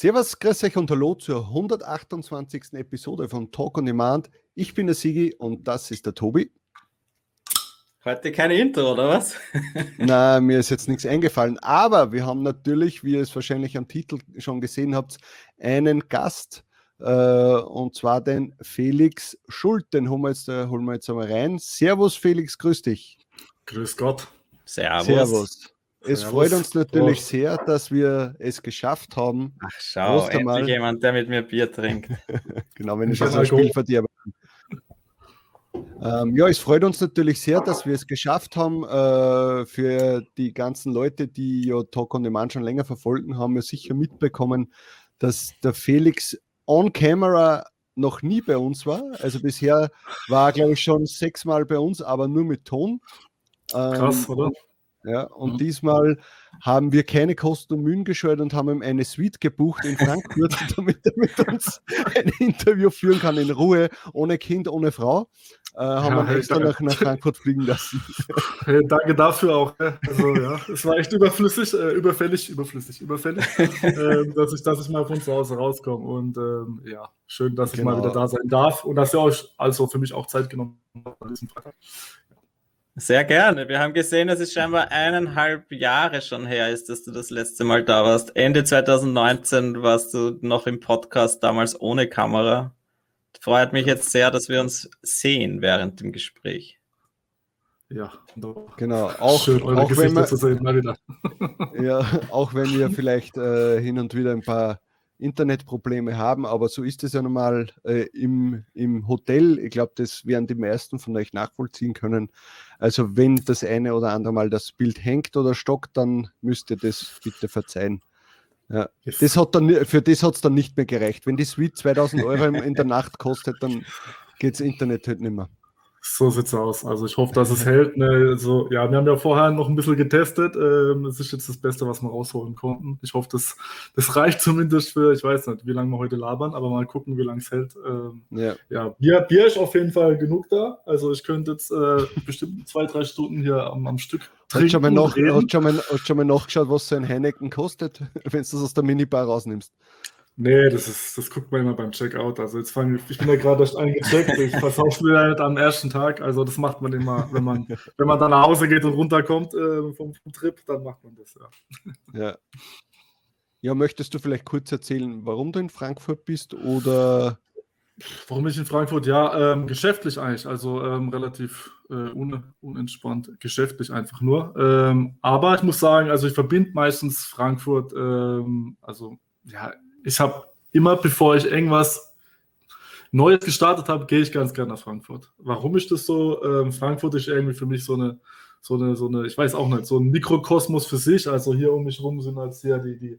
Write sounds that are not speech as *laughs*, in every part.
Servus, grüß euch und hallo zur 128. Episode von Talk on Demand. Ich bin der Sigi und das ist der Tobi. Heute keine Intro, oder was? *laughs* Na, mir ist jetzt nichts eingefallen, aber wir haben natürlich, wie ihr es wahrscheinlich am Titel schon gesehen habt, einen Gast äh, und zwar den Felix Schult. Den holen wir, jetzt, äh, holen wir jetzt einmal rein. Servus, Felix, grüß dich. Grüß Gott. Servus. Servus. Es Servus. freut uns natürlich Prost. sehr, dass wir es geschafft haben. Ach, schau, endlich mal. jemand, der mit mir Bier trinkt. *laughs* genau, wenn ich so ein Spielverderber ähm, ja, es freut uns natürlich sehr, dass wir es geschafft haben. Äh, für die ganzen Leute, die ja Talk on Demand schon länger verfolgen, haben wir sicher mitbekommen, dass der Felix on camera noch nie bei uns war. Also bisher war er, glaube ich, schon sechsmal bei uns, aber nur mit Ton. Ähm, Krass, oder? Ja, und mhm. diesmal haben wir keine Kosten und Mühen gescheut und haben ihm eine Suite gebucht in Frankfurt, *laughs* damit er mit uns ein Interview führen kann in Ruhe, ohne Kind, ohne Frau. Äh, haben ja, wir extra nach, nach, Frankfurt fliegen lassen. *laughs* Hey, danke dafür auch. Also ja, es war echt überflüssig, äh, überfällig, überflüssig, überfällig, *laughs* äh, dass, ich, dass ich mal von zu Hause rauskomme. Und ähm, ja, schön, dass ich mal genau. wieder da sein darf und dass ihr euch also für mich auch Zeit genommen habt an diesem Freitag. Sehr gerne. Wir haben gesehen, es ist scheinbar eineinhalb Jahre schon her ist, dass du das letzte Mal da warst. Ende 2019 warst du noch im Podcast, damals ohne Kamera. Freut mich jetzt sehr, dass wir uns sehen während dem Gespräch. Ja, genau. Auch, Schön, eure auch wenn wir, zu sehen, mal wieder. *laughs* ja, auch wenn wir vielleicht äh, hin und wieder ein paar Internetprobleme haben, aber so ist es ja normal äh, im, im Hotel. Ich glaube, das werden die meisten von euch nachvollziehen können. Also wenn das eine oder andere Mal das Bild hängt oder stockt, dann müsst ihr das bitte verzeihen. Ja. Das hat dann, für das hat es dann nicht mehr gereicht. Wenn die Suite 2000 Euro in der *laughs* Nacht kostet, dann geht das Internet halt nicht mehr. So sieht's aus. Also ich hoffe, dass es hält. Ne? Also, ja, wir haben ja vorher noch ein bisschen getestet. Ähm, es ist jetzt das Beste, was wir rausholen konnten. Ich hoffe, das, das reicht zumindest für, ich weiß nicht, wie lange wir heute labern, aber mal gucken, wie lange es hält. Ähm, ja, ja Bier, Bier ist auf jeden Fall genug da. Also ich könnte jetzt äh, bestimmt zwei, drei Stunden hier am, am Stück trinken. Hast schon, mal nach, hast, schon mal, hast schon mal nachgeschaut, was so ein Heineken kostet, *laughs* wenn du das aus der Minibar rausnimmst? Nee, das, ist, das guckt man immer beim Checkout. Also jetzt fange ich, ich bin ja gerade erst eingecheckt, ich versauf's mir halt am ersten Tag. Also das macht man immer, wenn man, wenn man dann nach Hause geht und runterkommt äh, vom, vom, Trip, dann macht man das, ja. Ja. Ja, möchtest du vielleicht kurz erzählen, warum du in Frankfurt bist oder Warum ich in Frankfurt? Ja, ähm, geschäftlich eigentlich, also ähm, relativ äh, un, unentspannt, geschäftlich einfach nur. Ähm, aber ich muss sagen, also ich verbinde meistens Frankfurt, ähm, also ja, ich habe immer, bevor ich irgendwas Neues gestartet habe, gehe ich ganz gerne nach Frankfurt. Warum ist das so? Ähm, Frankfurt ist irgendwie für mich so eine, so eine, so eine, ich weiß auch nicht, so ein Mikrokosmos für sich. Also hier um mich herum sind halt sehr die, die,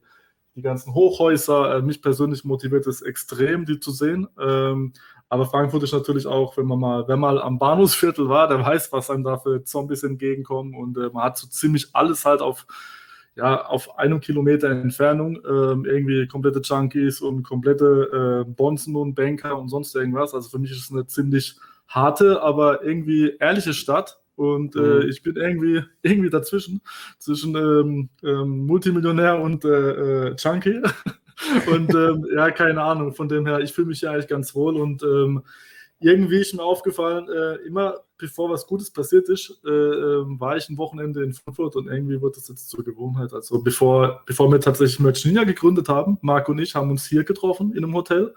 die ganzen Hochhäuser. Äh, mich persönlich motiviert es extrem, die zu sehen. Ähm, aber Frankfurt ist natürlich auch, wenn man mal, wenn man am Bahnhofsviertel war, der weiß, was einem da für Zombies entgegenkommen und äh, man hat so ziemlich alles halt auf ja, auf einem Kilometer Entfernung ähm, irgendwie komplette Junkies und komplette äh, Bonzen und Banker und sonst irgendwas. Also für mich ist es eine ziemlich harte, aber irgendwie ehrliche Stadt. Und äh, mhm. ich bin irgendwie, *laughs* irgendwie dazwischen, zwischen ähm, ähm, Multimillionär und äh, äh Junkie. *laughs* und *laughs* ähm, ja, keine Ahnung. Von dem her, ich fühle mich ja eigentlich ganz wohl und ähm, irgendwie ist mir aufgefallen, äh, immer bevor was Gutes passiert ist, äh, ähm, war ich ein Wochenende in Frankfurt und irgendwie wird das jetzt zur Gewohnheit. Also bevor, bevor wir tatsächlich Merch Ninja gegründet haben, Marc und ich haben uns hier getroffen in einem Hotel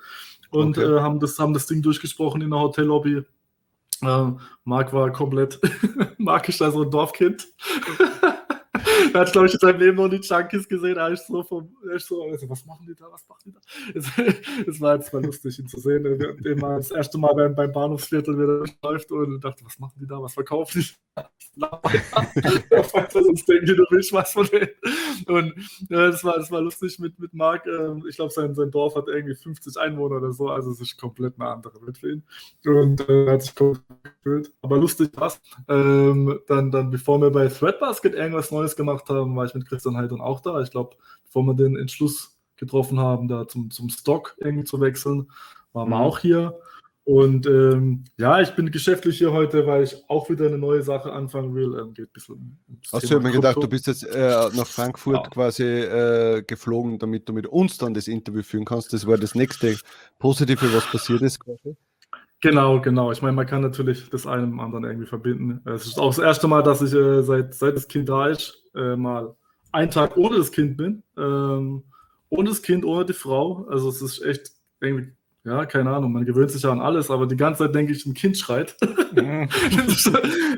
und okay. äh, haben, das, haben das Ding durchgesprochen in der Hotellobby. Äh, Marc war komplett, *laughs* Marc ist also ein Dorfkind. *laughs* er hat, glaube ich, in seinem Leben noch nie Junkies gesehen. Er ist so vom, er ist so, also, was machen die da, was machen die da? Es, es war jetzt mal lustig, ihn zu sehen. Den mal das erste Mal beim, beim Bahnhofsviertel wieder läuft und dachte, was machen die da, was verkaufen die? sonst denken die, du willst was von denen. Und äh, das, war, das war lustig mit, mit Marc. Äh, ich glaube, sein, sein Dorf hat irgendwie 50 Einwohner oder so, also es ist komplett eine andere Welt für ihn. Und äh, hat sich gefühlt. Aber lustig was. Ähm, dann, dann, bevor wir bei Threadbasket irgendwas Neues gemacht haben, war ich mit Christian Heidon auch da. Ich glaube, bevor wir den Entschluss getroffen haben, da zum, zum Stock irgendwie zu wechseln, waren mhm. wir auch hier. Und ähm, ja, ich bin geschäftlich hier heute, weil ich auch wieder eine neue Sache anfangen will. Ähm, geht ein bisschen Hast du mir gedacht, du bist jetzt äh, nach Frankfurt ja. quasi äh, geflogen, damit du mit uns dann das Interview führen kannst. Das war das nächste Positive, was passiert ist quasi. Genau, genau. Ich meine, man kann natürlich das eine mit dem anderen irgendwie verbinden. Es ist auch das erste Mal, dass ich äh, seit, seit das Kind da ist, äh, mal einen Tag ohne das Kind bin. Ähm, ohne das Kind, ohne die Frau. Also es ist echt irgendwie ja, keine Ahnung, man gewöhnt sich ja an alles, aber die ganze Zeit denke ich, ein Kind schreit. *laughs* Mhm.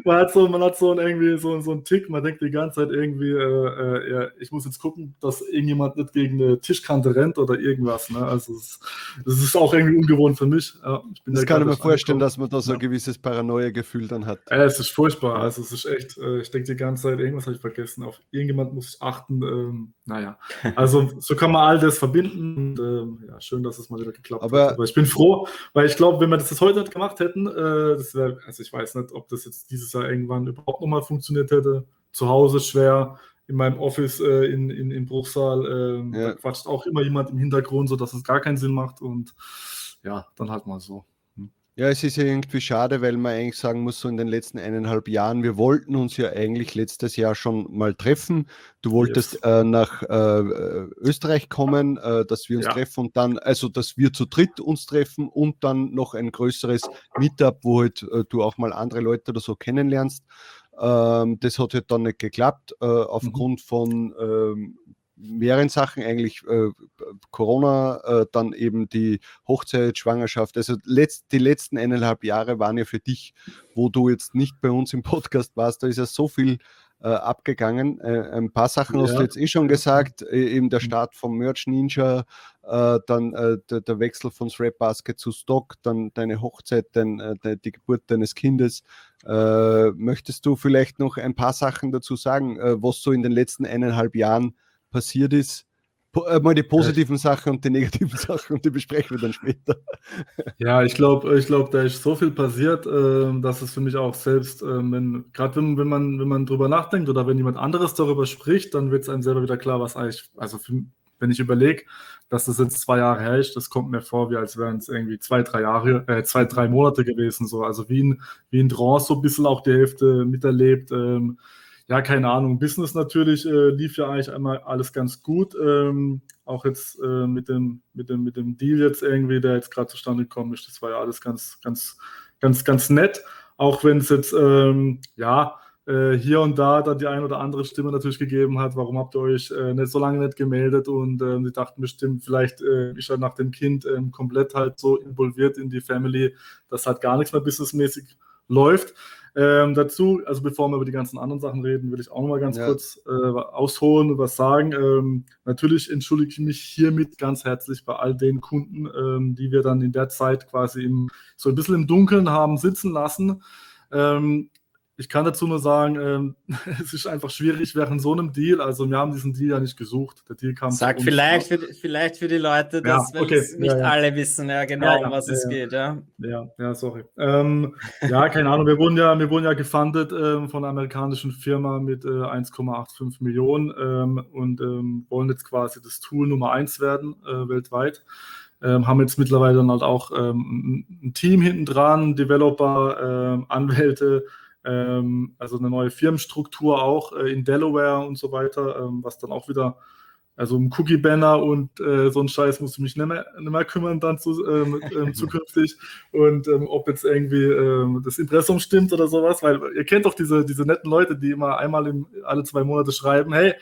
man hat so, man hat so ein, irgendwie so, so einen Tick, man denkt die ganze Zeit irgendwie, äh, äh, ja, ich muss jetzt gucken, dass irgendjemand nicht gegen eine Tischkante rennt oder irgendwas. Ne? Also es, das ist auch irgendwie ungewohnt für mich. Ja, das kann ich mir vorstellen, dass man da so ein gewisses Paranoia-Gefühl dann hat. Ja, es ist furchtbar. Also es ist echt, äh, ich denke die ganze Zeit, irgendwas habe ich vergessen. Auf irgendjemand muss ich achten. Ähm, naja, *laughs* also so kann man all das verbinden. Und, ähm, ja, schön, dass es mal wieder geklappt aber, hat. Aber ich bin froh, weil ich glaube, wenn wir das jetzt heute nicht gemacht hätten, äh, das wäre, also ich weiß nicht, ob das jetzt dieses Jahr irgendwann überhaupt nochmal funktioniert hätte. Zu Hause schwer, in meinem Office äh, in, in, in Bruchsal, äh, ja. quatscht auch immer jemand im Hintergrund, sodass es gar keinen Sinn macht und ja, dann halt mal so. Ja, es ist ja irgendwie schade, weil man eigentlich sagen muss, so in den letzten eineinhalb Jahren, wir wollten uns ja eigentlich letztes Jahr schon mal treffen. Du wolltest yes. äh, nach äh, Österreich kommen, äh, dass wir uns ja. treffen und dann, also dass wir zu dritt uns treffen und dann noch ein größeres Meetup, wo halt äh, du auch mal andere Leute oder so kennenlernst. Ähm, das hat halt dann nicht geklappt, äh, aufgrund mhm. von ähm, mehreren Sachen eigentlich äh, Corona, äh, dann eben die Hochzeit, Schwangerschaft. Also letzt, die letzten eineinhalb Jahre waren ja für dich, wo du jetzt nicht bei uns im Podcast warst, da ist ja so viel äh, abgegangen. Äh, ein paar Sachen ja. hast du jetzt eh schon gesagt, äh, eben der Start vom Merch Ninja, äh, dann der, der, Wechsel von Thread Basket zu Stock, dann deine Hochzeit, dein, die Geburt deines Kindes. möchtest du vielleicht noch ein paar Sachen dazu sagen, was so in den letzten eineinhalb Jahren passiert ist. Äh, mal die positiven Sachen und die negativen *laughs* Sachen und die besprechen wir dann später. Ja, ich glaube, ich glaube, da ist so viel passiert, äh, dass es für mich auch selbst, äh, wenn, gerade wenn, wenn, man, wenn man drüber nachdenkt oder wenn jemand anderes darüber spricht, dann wird es einem selber wieder klar, was eigentlich, also für, wenn ich überlege, dass das jetzt zwei Jahre her ist, das kommt mir vor, wie als wären es irgendwie zwei, drei Jahre, äh, zwei, drei Monate gewesen. So. Also wie ein, wie ein Trance, so ein bisschen auch die Hälfte miterlebt. Ähm, ja, keine Ahnung. Business natürlich äh, lief ja eigentlich einmal alles ganz gut. Ähm, auch jetzt äh, mit, dem, mit, dem, mit dem Deal jetzt irgendwie, der jetzt gerade zustande gekommen ist, das war ja alles ganz, ganz, ganz, ganz nett. Auch wenn es jetzt, ähm, ja, äh, hier und da dann die ein oder andere Stimme natürlich gegeben hat, warum habt ihr euch äh, nicht so lange nicht gemeldet und äh, die dachten bestimmt, vielleicht äh, ist er nach dem Kind ähm, komplett halt so involviert in die Family, dass halt gar nichts mehr businessmäßig läuft. Ähm, dazu, also bevor wir über die ganzen anderen Sachen reden, will ich auch noch mal ganz ja. kurz äh, ausholen und was sagen. Ähm, natürlich entschuldige ich mich hiermit ganz herzlich bei all den Kunden, ähm, die wir dann in der Zeit quasi im, so ein bisschen im Dunkeln haben sitzen lassen. Ich kann dazu nur sagen, ähm, *laughs* es ist einfach schwierig während so einem Deal. Also wir haben diesen Deal ja nicht gesucht. Der Deal kam Sag vielleicht für, vielleicht für die Leute, dass ja, okay. nicht ja, ja. alle wissen ja genau, um was es geht. Ja, ja, ja sorry. Ähm, ja, keine Ahnung. Wir wurden ja, wir wurden ja gefundet ähm, von einer amerikanischen Firma mit äh, 1,85 Millionen ähm, und ähm, wollen jetzt quasi das Tool Nummer eins werden äh, weltweit. Ähm, haben jetzt mittlerweile dann halt auch ähm, ein Team hinten dran, Developer, ähm, Anwälte, also eine neue Firmenstruktur auch äh, in Delaware und so weiter, ähm, was dann auch wieder, also um Cookie-Banner und äh, so ein Scheiß muss ich mich nicht mehr, nicht mehr kümmern dann zu, ähm, ähm *laughs* zukünftig. Und ähm, ob jetzt irgendwie ähm, das Impressum stimmt oder sowas, weil ihr kennt doch diese, diese netten Leute, die immer einmal im, alle zwei Monate schreiben, hey,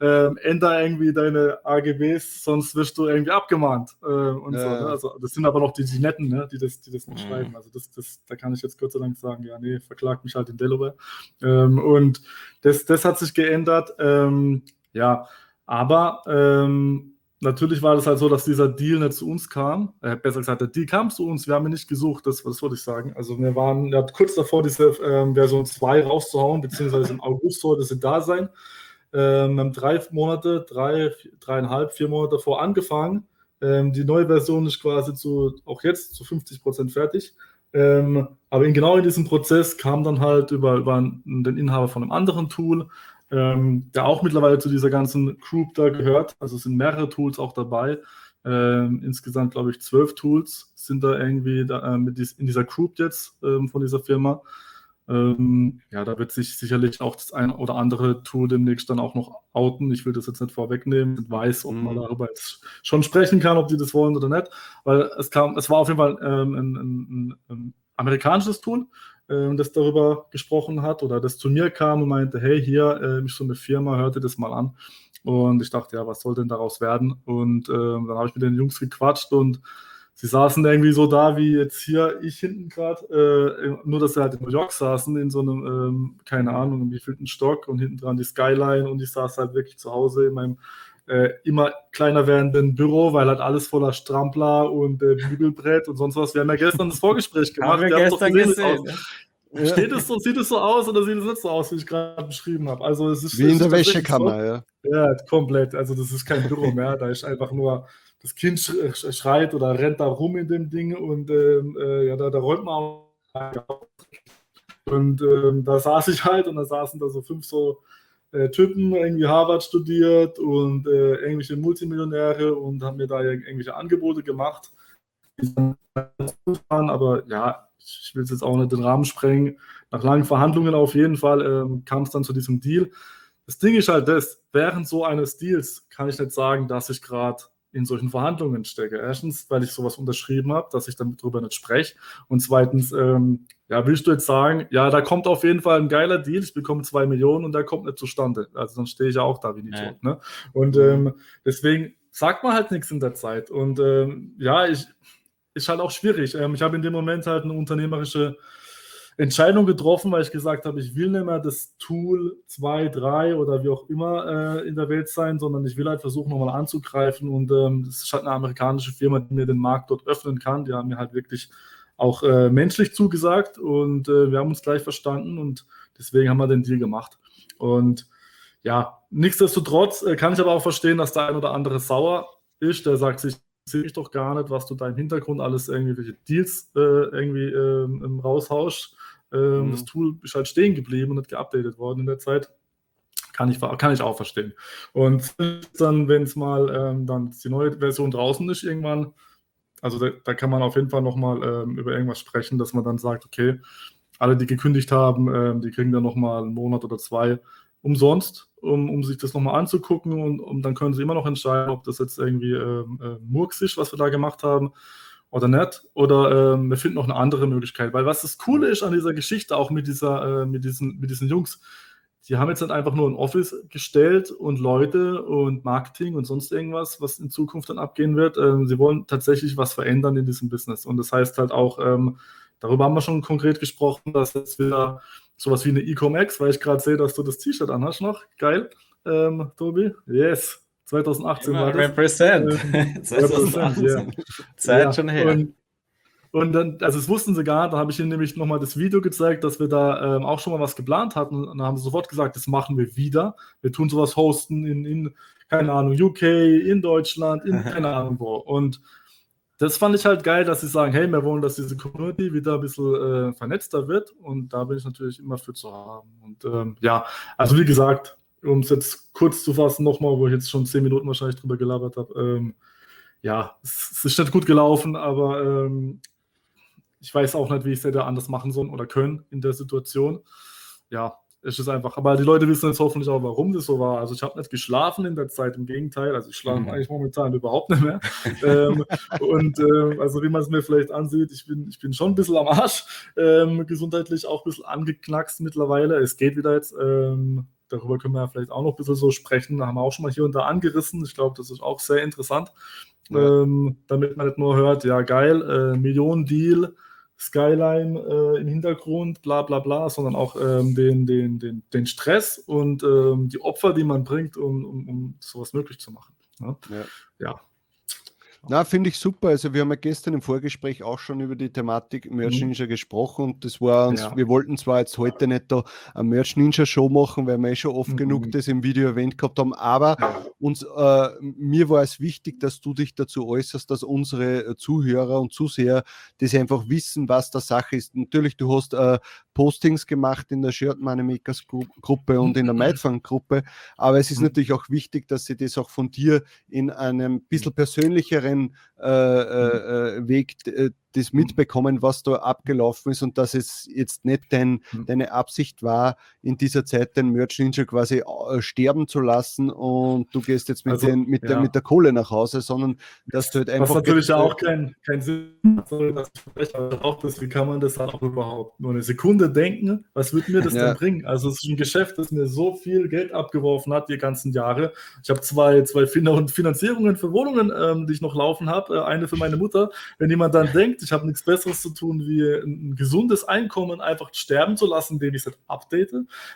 ähm, änder irgendwie deine AGBs, sonst wirst du irgendwie abgemahnt. Äh, und ja. so, ne? also, das sind aber noch die, die Netten, ne? die das, die das nicht mhm. schreiben. Also das, das, da kann ich jetzt Gott sei Dank sagen, ja, nee, verklagt mich halt in Delaware. Ähm, und das, das hat sich geändert. Ähm, ja, aber ähm, natürlich war das halt so, dass dieser Deal nicht zu uns kam. Äh, besser gesagt, der Deal kam zu uns, wir haben ihn nicht gesucht, das, das wollte ich sagen. Also wir waren ja, kurz davor, diese ähm, Version 2 rauszuhauen, beziehungsweise im August sollte sie da sein. Ähm, drei Monate, drei, dreieinhalb, vier Monate davor angefangen. Ähm, die neue Version ist quasi zu, auch jetzt zu 50 Prozent fertig. Ähm, aber in, genau in diesem Prozess kam dann halt über, über den Inhaber von einem anderen Tool, ähm, der auch mittlerweile zu dieser ganzen Group da gehört. Also es sind mehrere Tools auch dabei. Ähm, insgesamt, glaube ich, zwölf Tools sind da irgendwie da, äh, dies, in dieser Group jetzt ähm, von dieser Firma. Ähm, ja, da wird sich sicherlich auch das ein oder andere Tool demnächst dann auch noch outen. Ich will das jetzt nicht vorwegnehmen und weiß, ob man mhm. darüber jetzt schon sprechen kann, ob die das wollen oder nicht. Weil es kam, es war auf jeden Fall ähm, ein, ein, ein, amerikanisches Tool, ähm, das darüber gesprochen hat oder das zu mir kam und meinte, hey, hier äh, ist so eine Firma, hörte das mal an. Und ich dachte, ja, was soll denn daraus werden? Und ähm, dann habe ich mit den Jungs gequatscht und sie saßen irgendwie so da wie jetzt hier, ich hinten gerade, äh, nur dass sie halt in New York saßen, in so einem, ähm, keine Ahnung, im wievielten Stock und hinten dran die Skyline und ich saß halt wirklich zu Hause in meinem äh, immer kleiner werdenden Büro, weil halt alles voller Strampler und äh, Bügelbrett und sonst was. Wir haben ja gestern das Vorgespräch gemacht. haben wir, wir gestern gesehen. Ja. Steht es so, sieht es so aus oder sieht es nicht so aus, wie ich gerade beschrieben habe? Also es ist wie in der Wäschekammer, so, ja. Ja, komplett. Also das ist kein Büro mehr. Da ist einfach nur das Kind schreit oder rennt da rum in dem Ding und ähm, äh, ja, da, da räumt man auch. Und ähm, da saß ich halt und da saßen da so fünf so äh, Typen, irgendwie Harvard studiert und äh, irgendwelche Multimillionäre und haben mir da irgendwelche Angebote gemacht. Aber ja, ich will jetzt auch nicht den Rahmen sprengen. Nach langen Verhandlungen auf jeden Fall ähm, kam es dann zu diesem Deal. Das Ding ist halt das, während so eines Deals kann ich nicht sagen, dass ich gerade in solchen Verhandlungen stecke. Erstens, weil ich sowas unterschrieben habe, dass ich damit drüber nicht spreche. Und zweitens, ähm, ja, willst du jetzt sagen, ja, da kommt auf jeden Fall ein geiler Deal, ich bekomme zwei Millionen und der kommt nicht zustande. Also dann stehe ich ja auch da wie ein Idiot. Ja. Ne? Und ähm, deswegen sagt man halt nichts in der Zeit. Und ähm, ja, ich ist halt auch schwierig. Ähm, ich habe in dem Moment halt eine unternehmerische Entscheidung getroffen, weil ich gesagt habe, ich will nicht mehr das Tool 2, 3 oder wie auch immer äh, in der Welt sein, sondern ich will halt versuchen, nochmal anzugreifen. Und ähm, halt eine amerikanische Firma, die mir den Markt dort öffnen kann. Die haben mir halt wirklich auch äh, menschlich zugesagt und äh, wir haben uns gleich verstanden und deswegen haben wir den Deal gemacht. Und ja, nichtsdestotrotz äh, kann ich aber auch verstehen, dass der ein oder andere sauer ist, der sagt sich, sehe ich doch gar nicht, was du da im Hintergrund alles irgendwelche Deals äh, irgendwie ähm, raushaust. Ähm, mhm. Das Tool ist halt stehen geblieben und nicht geupdatet worden in der Zeit. Kann ich, kann ich auch verstehen. Und dann, wenn es mal ähm, dann die neue Version draußen ist, irgendwann, also da, da kann man auf jeden Fall nochmal ähm, über irgendwas sprechen, dass man dann sagt, okay, alle, die gekündigt haben, ähm, die kriegen dann nochmal einen Monat oder zwei umsonst, um, um sich das nochmal anzugucken und, und dann können sie immer noch entscheiden, ob das jetzt irgendwie ähm, äh, Murks ist, was wir da gemacht haben oder nicht. Oder ähm, wir finden noch eine andere Möglichkeit. Weil was das Coole ist an dieser Geschichte, auch mit, dieser, äh, mit, diesen, mit diesen Jungs, die haben jetzt nicht einfach nur ein Office gestellt und Leute und Marketing und sonst irgendwas, was in Zukunft dann abgehen wird. Ähm, sie wollen tatsächlich was verändern in diesem Business. Und das heißt halt auch, ähm, darüber haben wir schon konkret gesprochen, dass jetzt wieder sowas wie eine Ecom-X, weil ich gerade sehe, dass du das T-Shirt anhast noch. Geil, ähm, Tobi. Yes. 2018 Immer war das. Represent. Ähm, *laughs* 2018. Ja. Zeit ja. schon her. Und, und dann, also das wussten sie gar, da habe ich ihnen nämlich nochmal das Video gezeigt, dass wir da ähm, auch schon mal was geplant hatten. Und dann haben sie sofort gesagt, das machen wir wieder. Wir tun sowas hosten in, in keine Ahnung, UK, in Deutschland, in *laughs* keine Ahnung wo. Und das fand ich halt geil, dass sie sagen, hey, wir wollen, dass diese Community wieder ein bisschen äh, vernetzter wird. Und da bin ich natürlich immer für zu haben. Und ähm, ja, also wie gesagt, um es jetzt kurz zu fassen, nochmal, wo ich jetzt schon zehn Minuten wahrscheinlich drüber gelabert habe. Ähm, ja, es ist nicht gut gelaufen, aber ähm, ich weiß auch nicht, wie ich es hätte anders machen sollen oder können in der Situation. Ja, es ist einfach, aber die Leute wissen jetzt hoffentlich auch, warum das so war. Also ich habe nicht geschlafen in der Zeit, im Gegenteil. Also ich schlafe mhm. eigentlich momentan überhaupt nicht mehr. *laughs* ähm, und äh, also wie man es mir vielleicht ansieht, ich bin, ich bin schon ein bisschen am Arsch, ähm, gesundheitlich auch ein bisschen angeknackst mittlerweile. Es geht wieder jetzt. Ähm, darüber können wir ja vielleicht auch noch ein bisschen so sprechen. Da haben wir auch schon mal hier und da angerissen. Ich glaube, das ist auch sehr interessant. Ja. Ähm, damit man nicht nur hört, ja geil, äh, Millionen-Deal, Skyline äh, im Hintergrund, bla bla bla, sondern auch ähm, den, den, den, den Stress und ähm, die Opfer, die man bringt, um, um, um sowas möglich zu machen. Ne? Ja. ja. Na, finde ich super. Also wir haben ja gestern im Vorgespräch auch schon über die Thematik Merch mhm. Ninja mhm. gesprochen und das war uns, ja. wir wollten zwar jetzt heute nicht da eine Merch Ninja Show machen, weil wir eh schon oft mhm. genug das im Video erwähnt gehabt haben, aber ja. uns, äh, mir war es wichtig, dass du dich dazu äußerst, dass unsere Zuhörer und Zuseher das einfach wissen, was der Sache ist. Natürlich, du hast äh, Postings gemacht in der Shirt Money Makers Gruppe und in der Mindfang Gruppe, aber es ist mhm. natürlich auch wichtig, dass sie das auch von dir in einem bisschen persönlicheren anderen äh, äh, äh Weg äh, das mitbekommen, was da abgelaufen ist und dass es jetzt nicht dein, mhm. deine Absicht war, in dieser Zeit den Merch Ninja quasi äh, sterben zu lassen und du gehst jetzt mit, also, den, mit, ja. der, mit der Kohle nach Hause, sondern dass du halt einfach. Was natürlich auch kein, kein Sinn dass ich auch das, wie kann man das auch überhaupt nur eine Sekunde denken? Was wird mir das ja. denn bringen? Also, es ist ein Geschäft, das mir so viel Geld abgeworfen hat, die ganzen Jahre. Ich habe zwei, zwei Finanzierungen für Wohnungen, ähm, die ich noch laufen habe. Äh, eine für meine Mutter. Wenn jemand dann denkt, ich habe nichts Besseres zu tun, wie ein, ein gesundes Einkommen einfach sterben zu lassen, indem ich es update.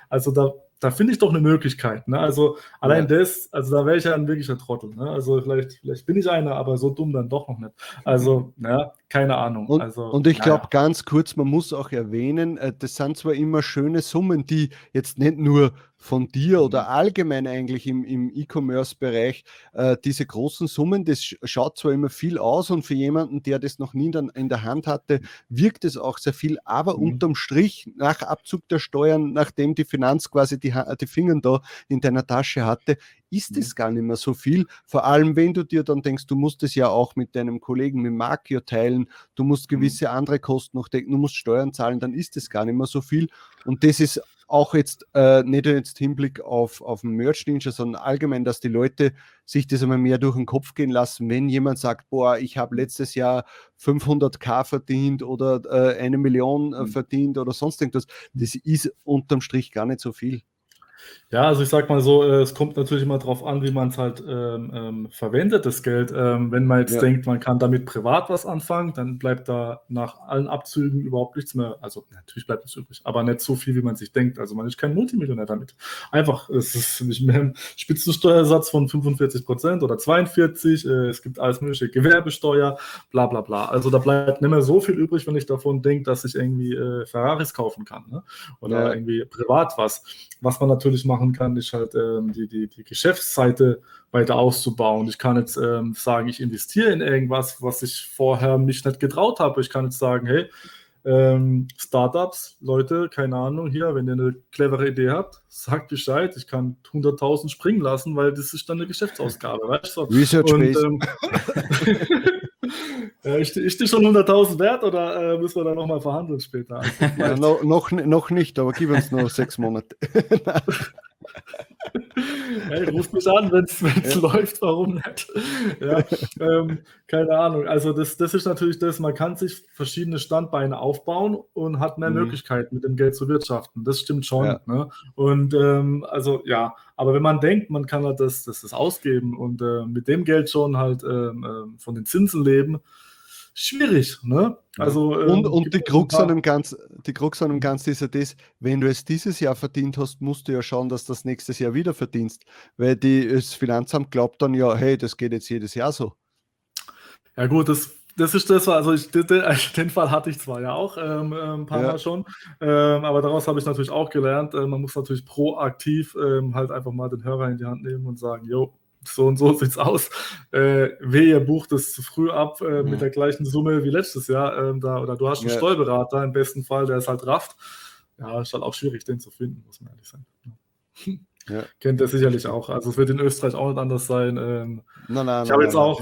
Also da da finde ich doch eine Möglichkeit. Ne? Also allein ja. das, also da wäre ich ja ein wirklicher Trottel. Ne? Also vielleicht, vielleicht bin ich einer, aber so dumm dann doch noch nicht. Also, ja, keine Ahnung. Und, also, und ich glaube ganz kurz, man muss auch erwähnen, äh, das sind zwar immer schöne Summen, die jetzt nicht nur von dir oder mhm. allgemein eigentlich im, im E-Commerce-Bereich äh, diese großen Summen, das schaut zwar immer viel aus und für jemanden, der das noch nie in, in der Hand hatte, wirkt es auch sehr viel, aber mhm. unterm Strich nach Abzug der Steuern, nachdem die Finanz quasi die, die Finger da in deiner Tasche hatte, ist es gar nicht mehr so viel. Vor allem, wenn du dir dann denkst, du musst es ja auch mit deinem Kollegen, mit Markio teilen, du musst mhm. gewisse andere Kosten noch decken, du musst Steuern zahlen, dann ist es gar nicht mehr so viel. Und das ist auch jetzt äh, nicht jetzt Hinblick auf, auf den Merch Ninja, sondern allgemein, dass die Leute sich das einmal mehr durch den Kopf gehen lassen, wenn jemand sagt, boah, ich habe letztes Jahr 500k verdient oder äh, eine Million äh, mhm. verdient oder sonst irgendwas, das ist unterm Strich gar nicht so viel. Ja, also ich sag mal so, äh, es kommt natürlich immer darauf an, wie man es halt ähm, ähm, verwendet, das Geld. Ähm, wenn man jetzt ja. denkt, man kann damit privat was anfangen, dann bleibt da nach allen Abzügen überhaupt nichts mehr. Also natürlich bleibt es übrig, aber nicht so viel, wie man sich denkt. Also man ist kein Multimillionär damit. Einfach, es ist nicht mehr ein Spitzensteuersatz von 45 Prozent oder 42. Äh, es gibt alles mögliche, Gewerbesteuer, bla bla bla. Also da bleibt nicht mehr so viel übrig, wenn ich davon denke, dass ich irgendwie äh, Ferraris kaufen kann ne? oder ja. irgendwie privat was. Was man natürlich machen kann, ist halt ähm, die, die, die Geschäftsseite weiter auszubauen. Ich kann jetzt ähm, sagen, ich investiere in irgendwas, was ich vorher mich nicht getraut habe. Ich kann jetzt sagen, hey, ähm, Startups, Leute, keine Ahnung, hier, wenn ihr eine clevere Idee habt, sagt Bescheid, ich kann 100.000 springen lassen, weil das ist dann eine Geschäftsausgabe, weißt du? Research Und, ähm, ist, ist die schon 100.000 wert oder äh, müssen wir da nochmal verhandeln später? Ja, no, noch, noch nicht, aber gib uns noch sechs Monate. *laughs* *laughs* hey, ruf mich an, wenn es ja. läuft, warum nicht? Ja, ähm, keine Ahnung. Also das, das ist natürlich das, man kann sich verschiedene Standbeine aufbauen und hat mehr mhm. Möglichkeiten, mit dem Geld zu wirtschaften. Das stimmt schon. Ja. Ne? Und ähm, also ja, aber wenn man denkt, man kann halt das, das, das ausgeben und äh, mit dem Geld schon halt äh, von den Zinsen leben, schwierig. Ne? Also, ähm, und und die, Krux an dem Ganzen, die Krux an dem Ganzen ist ja das, wenn du es dieses Jahr verdient hast, musst du ja schauen, dass du das nächstes Jahr wieder verdienst. Weil die, das Finanzamt glaubt dann ja, hey, das geht jetzt jedes Jahr so. Ja gut, das, das ist das, also ich, *laughs* den, Fall hatte ich zwar ja auch ähm, ähm, ein paar ja. Mal schon, ähm, aber daraus habe ich natürlich auch gelernt, äh, man muss natürlich proaktiv ähm, halt einfach mal den Hörer in die Hand nehmen und sagen, jo, so und so sieht's aus. Äh, wehe, bucht es zu früh ab äh, mit der gleichen Summe wie letztes Jahr. Ähm, da, oder du hast einen ja. Steuerberater im besten Fall, der es halt rafft. Ja, ist halt auch schwierig, den zu finden, muss man ehrlich sein. Ja. *laughs* Kennt er sicherlich auch. Also es wird in Österreich auch nicht anders sein. Ähm, nein, nein, ich habe jetzt auch.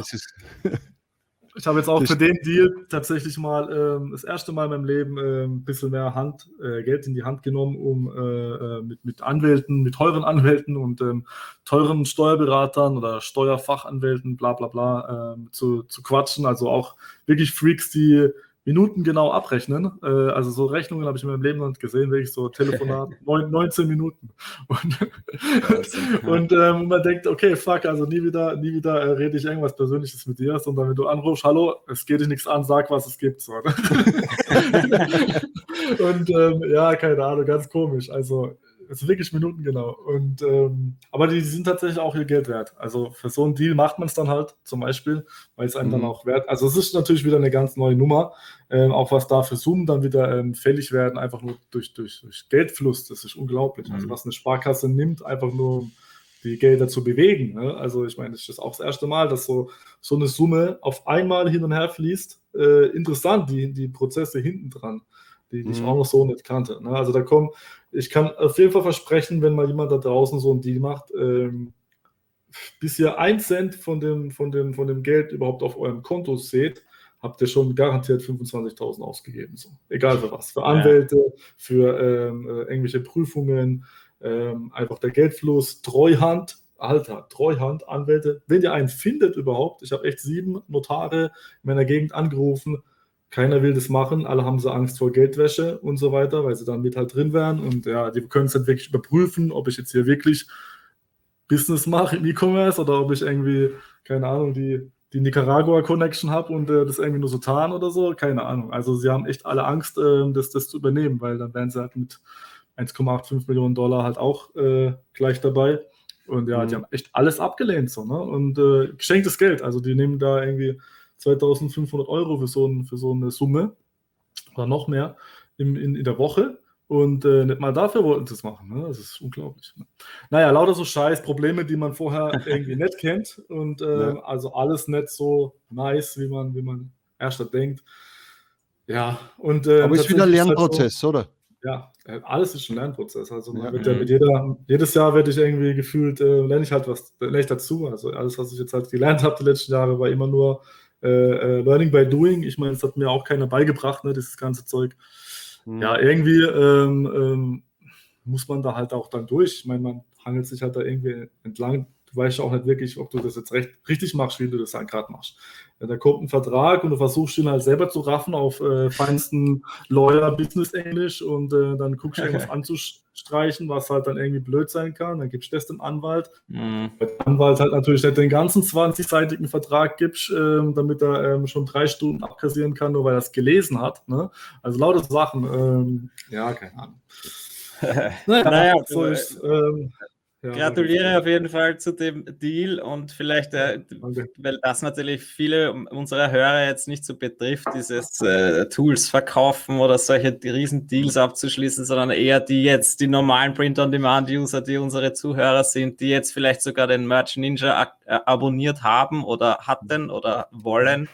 Ich habe jetzt auch für den Deal tatsächlich mal ähm, das erste Mal in meinem Leben äh, ein bisschen mehr Hand, äh, Geld in die Hand genommen, um äh, äh mit, mit Anwälten, mit teuren Anwälten und ähm, teuren Steuerberatern oder Steuerfachanwälten, bla bla bla, ähm, zu, zu quatschen. Also auch wirklich Freaks, die Minuten genau abrechnen. Äh, also so Rechnungen habe ich in meinem Leben noch nicht gesehen, wirklich so Telefonat, *laughs* 19 Minuten. Und, und ähm, man denkt, okay, fuck, also nie wieder, nie wieder äh, rede ich irgendwas Persönliches mit dir, sondern wenn du anrufst, hallo, es geht dich nichts an, sag, was es gibt. So. *laughs* *laughs* und ähm, ja, keine Ahnung, ganz komisch. Also sind wirklich Minuten genau. Und, ähm, aber die sind tatsächlich auch ihr Geld wert. Also für so einen Deal macht man es dann halt zum Beispiel, weil es einem mhm. dann auch wert. Also es ist natürlich wieder eine ganz neue Nummer. Ähm, auch was da für Summen dann wieder ähm, fällig werden, einfach nur durch, durch, durch Geldfluss. Das ist unglaublich. Also mhm. Also was eine Sparkasse nimmt, einfach nur um die Gelder zu bewegen. Ne? Also ich meine, das ist auch das erste Mal, dass so, so eine Summe auf einmal hin und her fließt. Äh, interessant, die, die Prozesse hinten dran die, die ich mhm. auch noch so nicht kannte. Ne? Also da kommen, ich kann auf jeden Fall versprechen, wenn mal jemand da draußen so einen Deal macht, ähm, bis ihr ein Cent von dem, von, dem, von dem Geld überhaupt auf eurem Konto seht, habt ihr schon garantiert 25.000 ausgegeben. So. Egal für was. Für Anwälte, ja. für ähm, äh, irgendwelche Prüfungen, ähm, einfach der Geldfluss, Treuhand. Alter, Treuhand, Anwälte, wenn ihr einen findet überhaupt, ich habe echt sieben Notare in meiner Gegend angerufen, keiner will das machen, alle haben so Angst vor Geldwäsche und so weiter, weil sie dann mit halt drin wären und ja, die können es halt wirklich überprüfen, ob ich jetzt hier wirklich Business mache im E-Commerce oder ob ich irgendwie, keine Ahnung, die die Nicaragua-Connection habe und äh, das irgendwie nur so tarn oder so, keine Ahnung. Also sie haben echt alle Angst, äh, das, das zu übernehmen, weil dann wären sie halt mit 1,85 Millionen Dollar halt auch äh, gleich dabei. Und ja, mhm. die haben echt alles abgelehnt so, ne? Und äh, geschenktes Geld. Also die nehmen da irgendwie 2500 Euro für so, ein, für so eine Summe oder noch mehr in, in, in der Woche. Und äh, nicht mal dafür wollten sie es machen. Ne? Das ist unglaublich. Ne? Naja, lauter so scheiß Probleme, die man vorher *laughs* irgendwie nicht kennt. Und äh, ja. also alles nicht so nice, wie man, wie man erst denkt. Ja, und. Äh, Aber ist wieder ein Lernprozess, halt so, oder? Ja, äh, alles ist ein Lernprozez. Also ja. Ja mit jeder, jedes Jahr werde ich irgendwie gefühlt, äh, lerne ich halt was, lerne ich dazu. Also alles, was ich jetzt halt gelernt habe die letzten Jahre, war immer nur Learning by Doing. Ich meine, es hat mir auch keiner beigebracht, ne, dieses ganze Zeug. Mhm. Ja, irgendwie ähm, ähm, muss man da halt auch dann durch. Ich meine, man hangelt sich halt da irgendwie entlang. Du weißt ja auch nicht wirklich, ob du das jetzt recht, richtig machst, wie du das dann gerade machst. Da kommt ein Vertrag und du versuchst ihn halt selber zu raffen auf äh, feinsten Lawyer-Business-Englisch und äh, dann guckst du irgendwas *laughs* anzustreichen, was halt dann irgendwie blöd sein kann. Dann gibst du das dem Anwalt. Mhm. Der Anwalt halt natürlich nicht den ganzen 20-seitigen Vertrag gibst, äh, damit er ähm, schon drei Stunden abkassieren kann, nur weil er es gelesen hat. Ne? Also lauter Sachen. Ähm, ja, keine Ahnung. naja, *laughs* naja so ist, ähm, ja, Gratuliere auf jeden Fall zu dem Deal und vielleicht, äh, weil das natürlich viele unserer Hörer jetzt nicht so betrifft, dieses äh, Tools verkaufen oder solche riesen Deals abzuschließen, sondern eher die jetzt, die normalen Print-on-Demand-User, die unsere Zuhörer sind, die jetzt vielleicht sogar den Merch Ninja äh, abonniert haben oder hatten oder wollen.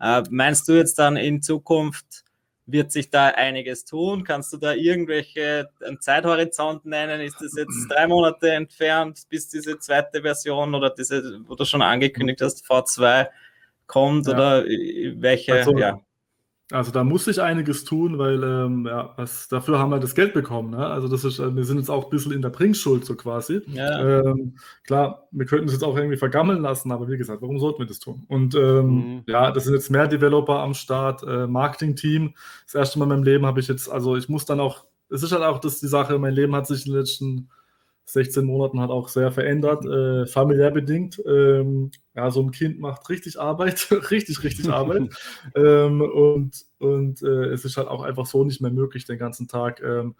Äh, meinst du jetzt dann in Zukunft, wird sich da einiges tun? Kannst du da irgendwelche einen Zeithorizont nennen? Ist das jetzt drei Monate entfernt, bis diese zweite Version oder diese, wo du schon angekündigt hast, V2 kommt ja. oder welche? Also, ja. Also da muss sich einiges tun, weil ähm, ja, was, dafür haben wir das Geld bekommen. Ne? Also das ist, äh, wir sind jetzt auch ein bisschen in der Bringschuld so quasi. Ja. Ähm, klar, wir könnten es jetzt auch irgendwie vergammeln lassen, aber wie gesagt, warum sollten wir das tun? Und ähm, mhm. ja, das sind jetzt mehr Developer am Start, äh, Marketing-Team. Das erste Mal in meinem Leben habe ich jetzt, also ich muss dann auch, es ist halt auch das die Sache, mein Leben hat sich in den letzten 16 Monaten hat auch sehr verändert, äh, familiär bedingt. Ähm, ja, so ein Kind macht richtig Arbeit, *laughs* richtig, richtig Arbeit. *laughs* ähm, und und äh, es ist halt auch einfach so nicht mehr möglich, den ganzen Tag ähm,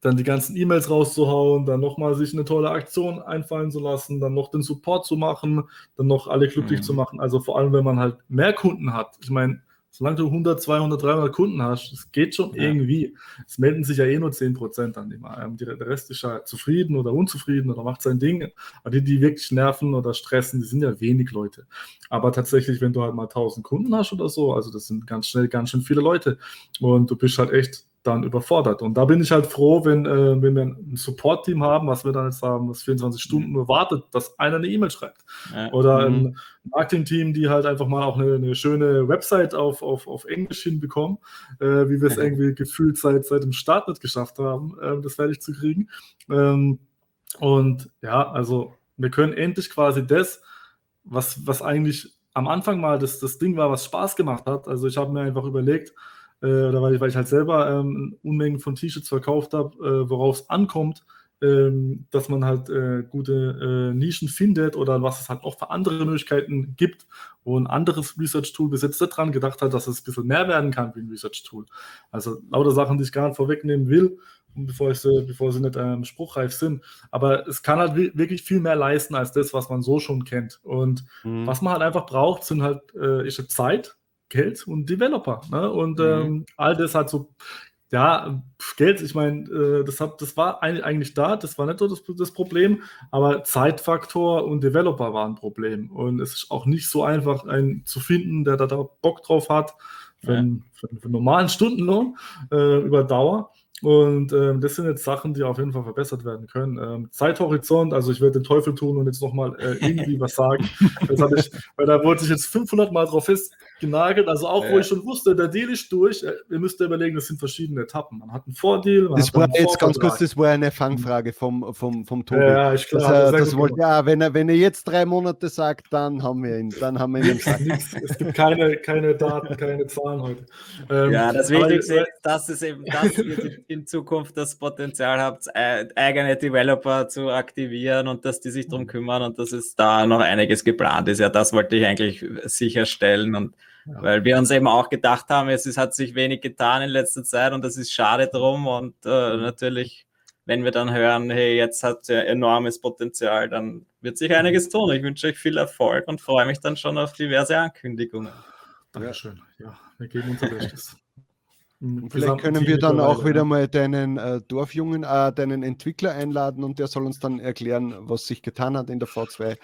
dann die ganzen E-Mails rauszuhauen, dann nochmal sich eine tolle Aktion einfallen zu lassen, dann noch den Support zu machen, dann noch alle glücklich mhm. zu machen. Also vor allem, wenn man halt mehr Kunden hat. Ich meine, Solange du 100, 200, 300 Kunden hast, es geht schon ja. irgendwie. Es melden sich ja eh nur 10% an dem. Ähm, der Rest ist ja zufrieden oder unzufrieden oder macht sein Ding. Aber die, die wirklich nerven oder stressen, die sind ja wenig Leute. Aber tatsächlich, wenn du halt mal 1000 Kunden hast oder so, also das sind ganz schnell ganz schön viele Leute. Und du bist halt echt dann überfordert. Und da bin ich halt froh, wenn, äh, wenn wir ein Support-Team haben, was wir dann jetzt haben, das 24 Stunden mhm. nur wartet, dass einer eine E-Mail schreibt. Ja. Oder mhm. ein Marketing-Team, die halt einfach mal auch eine, eine, schöne Website auf, auf, auf Englisch hinbekommen, äh, wie wir es irgendwie gefühlt seit, seit dem Start nicht geschafft haben, äh, das fertig zu kriegen. Ähm, und ja, also wir können endlich quasi das, was, was eigentlich am Anfang mal das, das Ding war, was Spaß gemacht hat. Also ich habe mir einfach überlegt, äh, oder weil ich, weil ich halt selber ähm, Unmengen von T-Shirts verkauft habe, äh, worauf es ankommt, ähm, dass man halt äh, gute äh, Nischen findet oder was es halt auch für andere Möglichkeiten gibt, wo ein anderes Research-Tool bis jetzt nicht dran gedacht hat, dass es ein bisschen mehr werden kann wie ein Research-Tool. Also lauter Sachen, die ich gar nicht vorwegnehmen will, bevor, sie, bevor sie nicht ähm, spruchreif sind. Aber es kann halt wirklich viel mehr leisten als das, was man so schon kennt. Und mhm. was man halt einfach braucht, sind halt äh, ist Zeit, Geld und Developer. Ne? Und mhm. ähm, all das hat so, ja, Geld, ich meine, äh, das, das war eigentlich da, das war nicht so das, das, Problem, aber Zeitfaktor und Developer waren ein Problem. Und es ist auch nicht so einfach, einen zu finden, der da, da Bock drauf hat, für, ja. einen, für, für einen normalen Stundenlohn äh, über Dauer. Und ähm, das sind jetzt Sachen, die auf jeden Fall verbessert werden können. Ähm, Zeithorizont, also ich werde den Teufel tun und jetzt nochmal äh, irgendwie was sagen. *laughs* Das ich, weil da wurde ich jetzt 500 Mal drauf festgenagelt. Also auch, ja. wo ich schon wusste, der Deal ist durch. Äh, ihr müsst ja überlegen, das sind verschiedene Etappen. Man hat einen Vordeal. Man das war jetzt ganz kurz, das war eine Fangfrage vom, vom, vom Tobi. Ja, ich glaube, das, das wollte, ja, wenn er, wenn er jetzt drei Monate sagt, dann haben wir ihn. Dann haben wir ihn. es gibt keine, keine Daten, keine Zahlen heute. Ähm, ja, das Wichtigste ist, dass es eben, dass ihr in Zukunft das Potenzial habt, eigene Developer zu aktivieren und dass die sich darum kümmern und dass es da noch einiges geplant ist. Ja, das wollte ich eigentlich sicherstellen und ja. weil wir uns eben auch gedacht haben, es ist, hat sich wenig getan in letzter Zeit und das ist schade drum und äh, natürlich wenn wir dann hören, hey, jetzt hat er enormes Potenzial, dann wird sich einiges tun. Ich wünsche euch viel Erfolg und freue mich dann schon auf diverse Ankündigungen. Dankeschön. Ja, wir geben unser Bestes. Vielleicht können wir dann auch wieder mal deinen äh, Dorfjungen, äh, deinen Entwickler einladen und der soll uns dann erklären, was sich getan hat in der V2.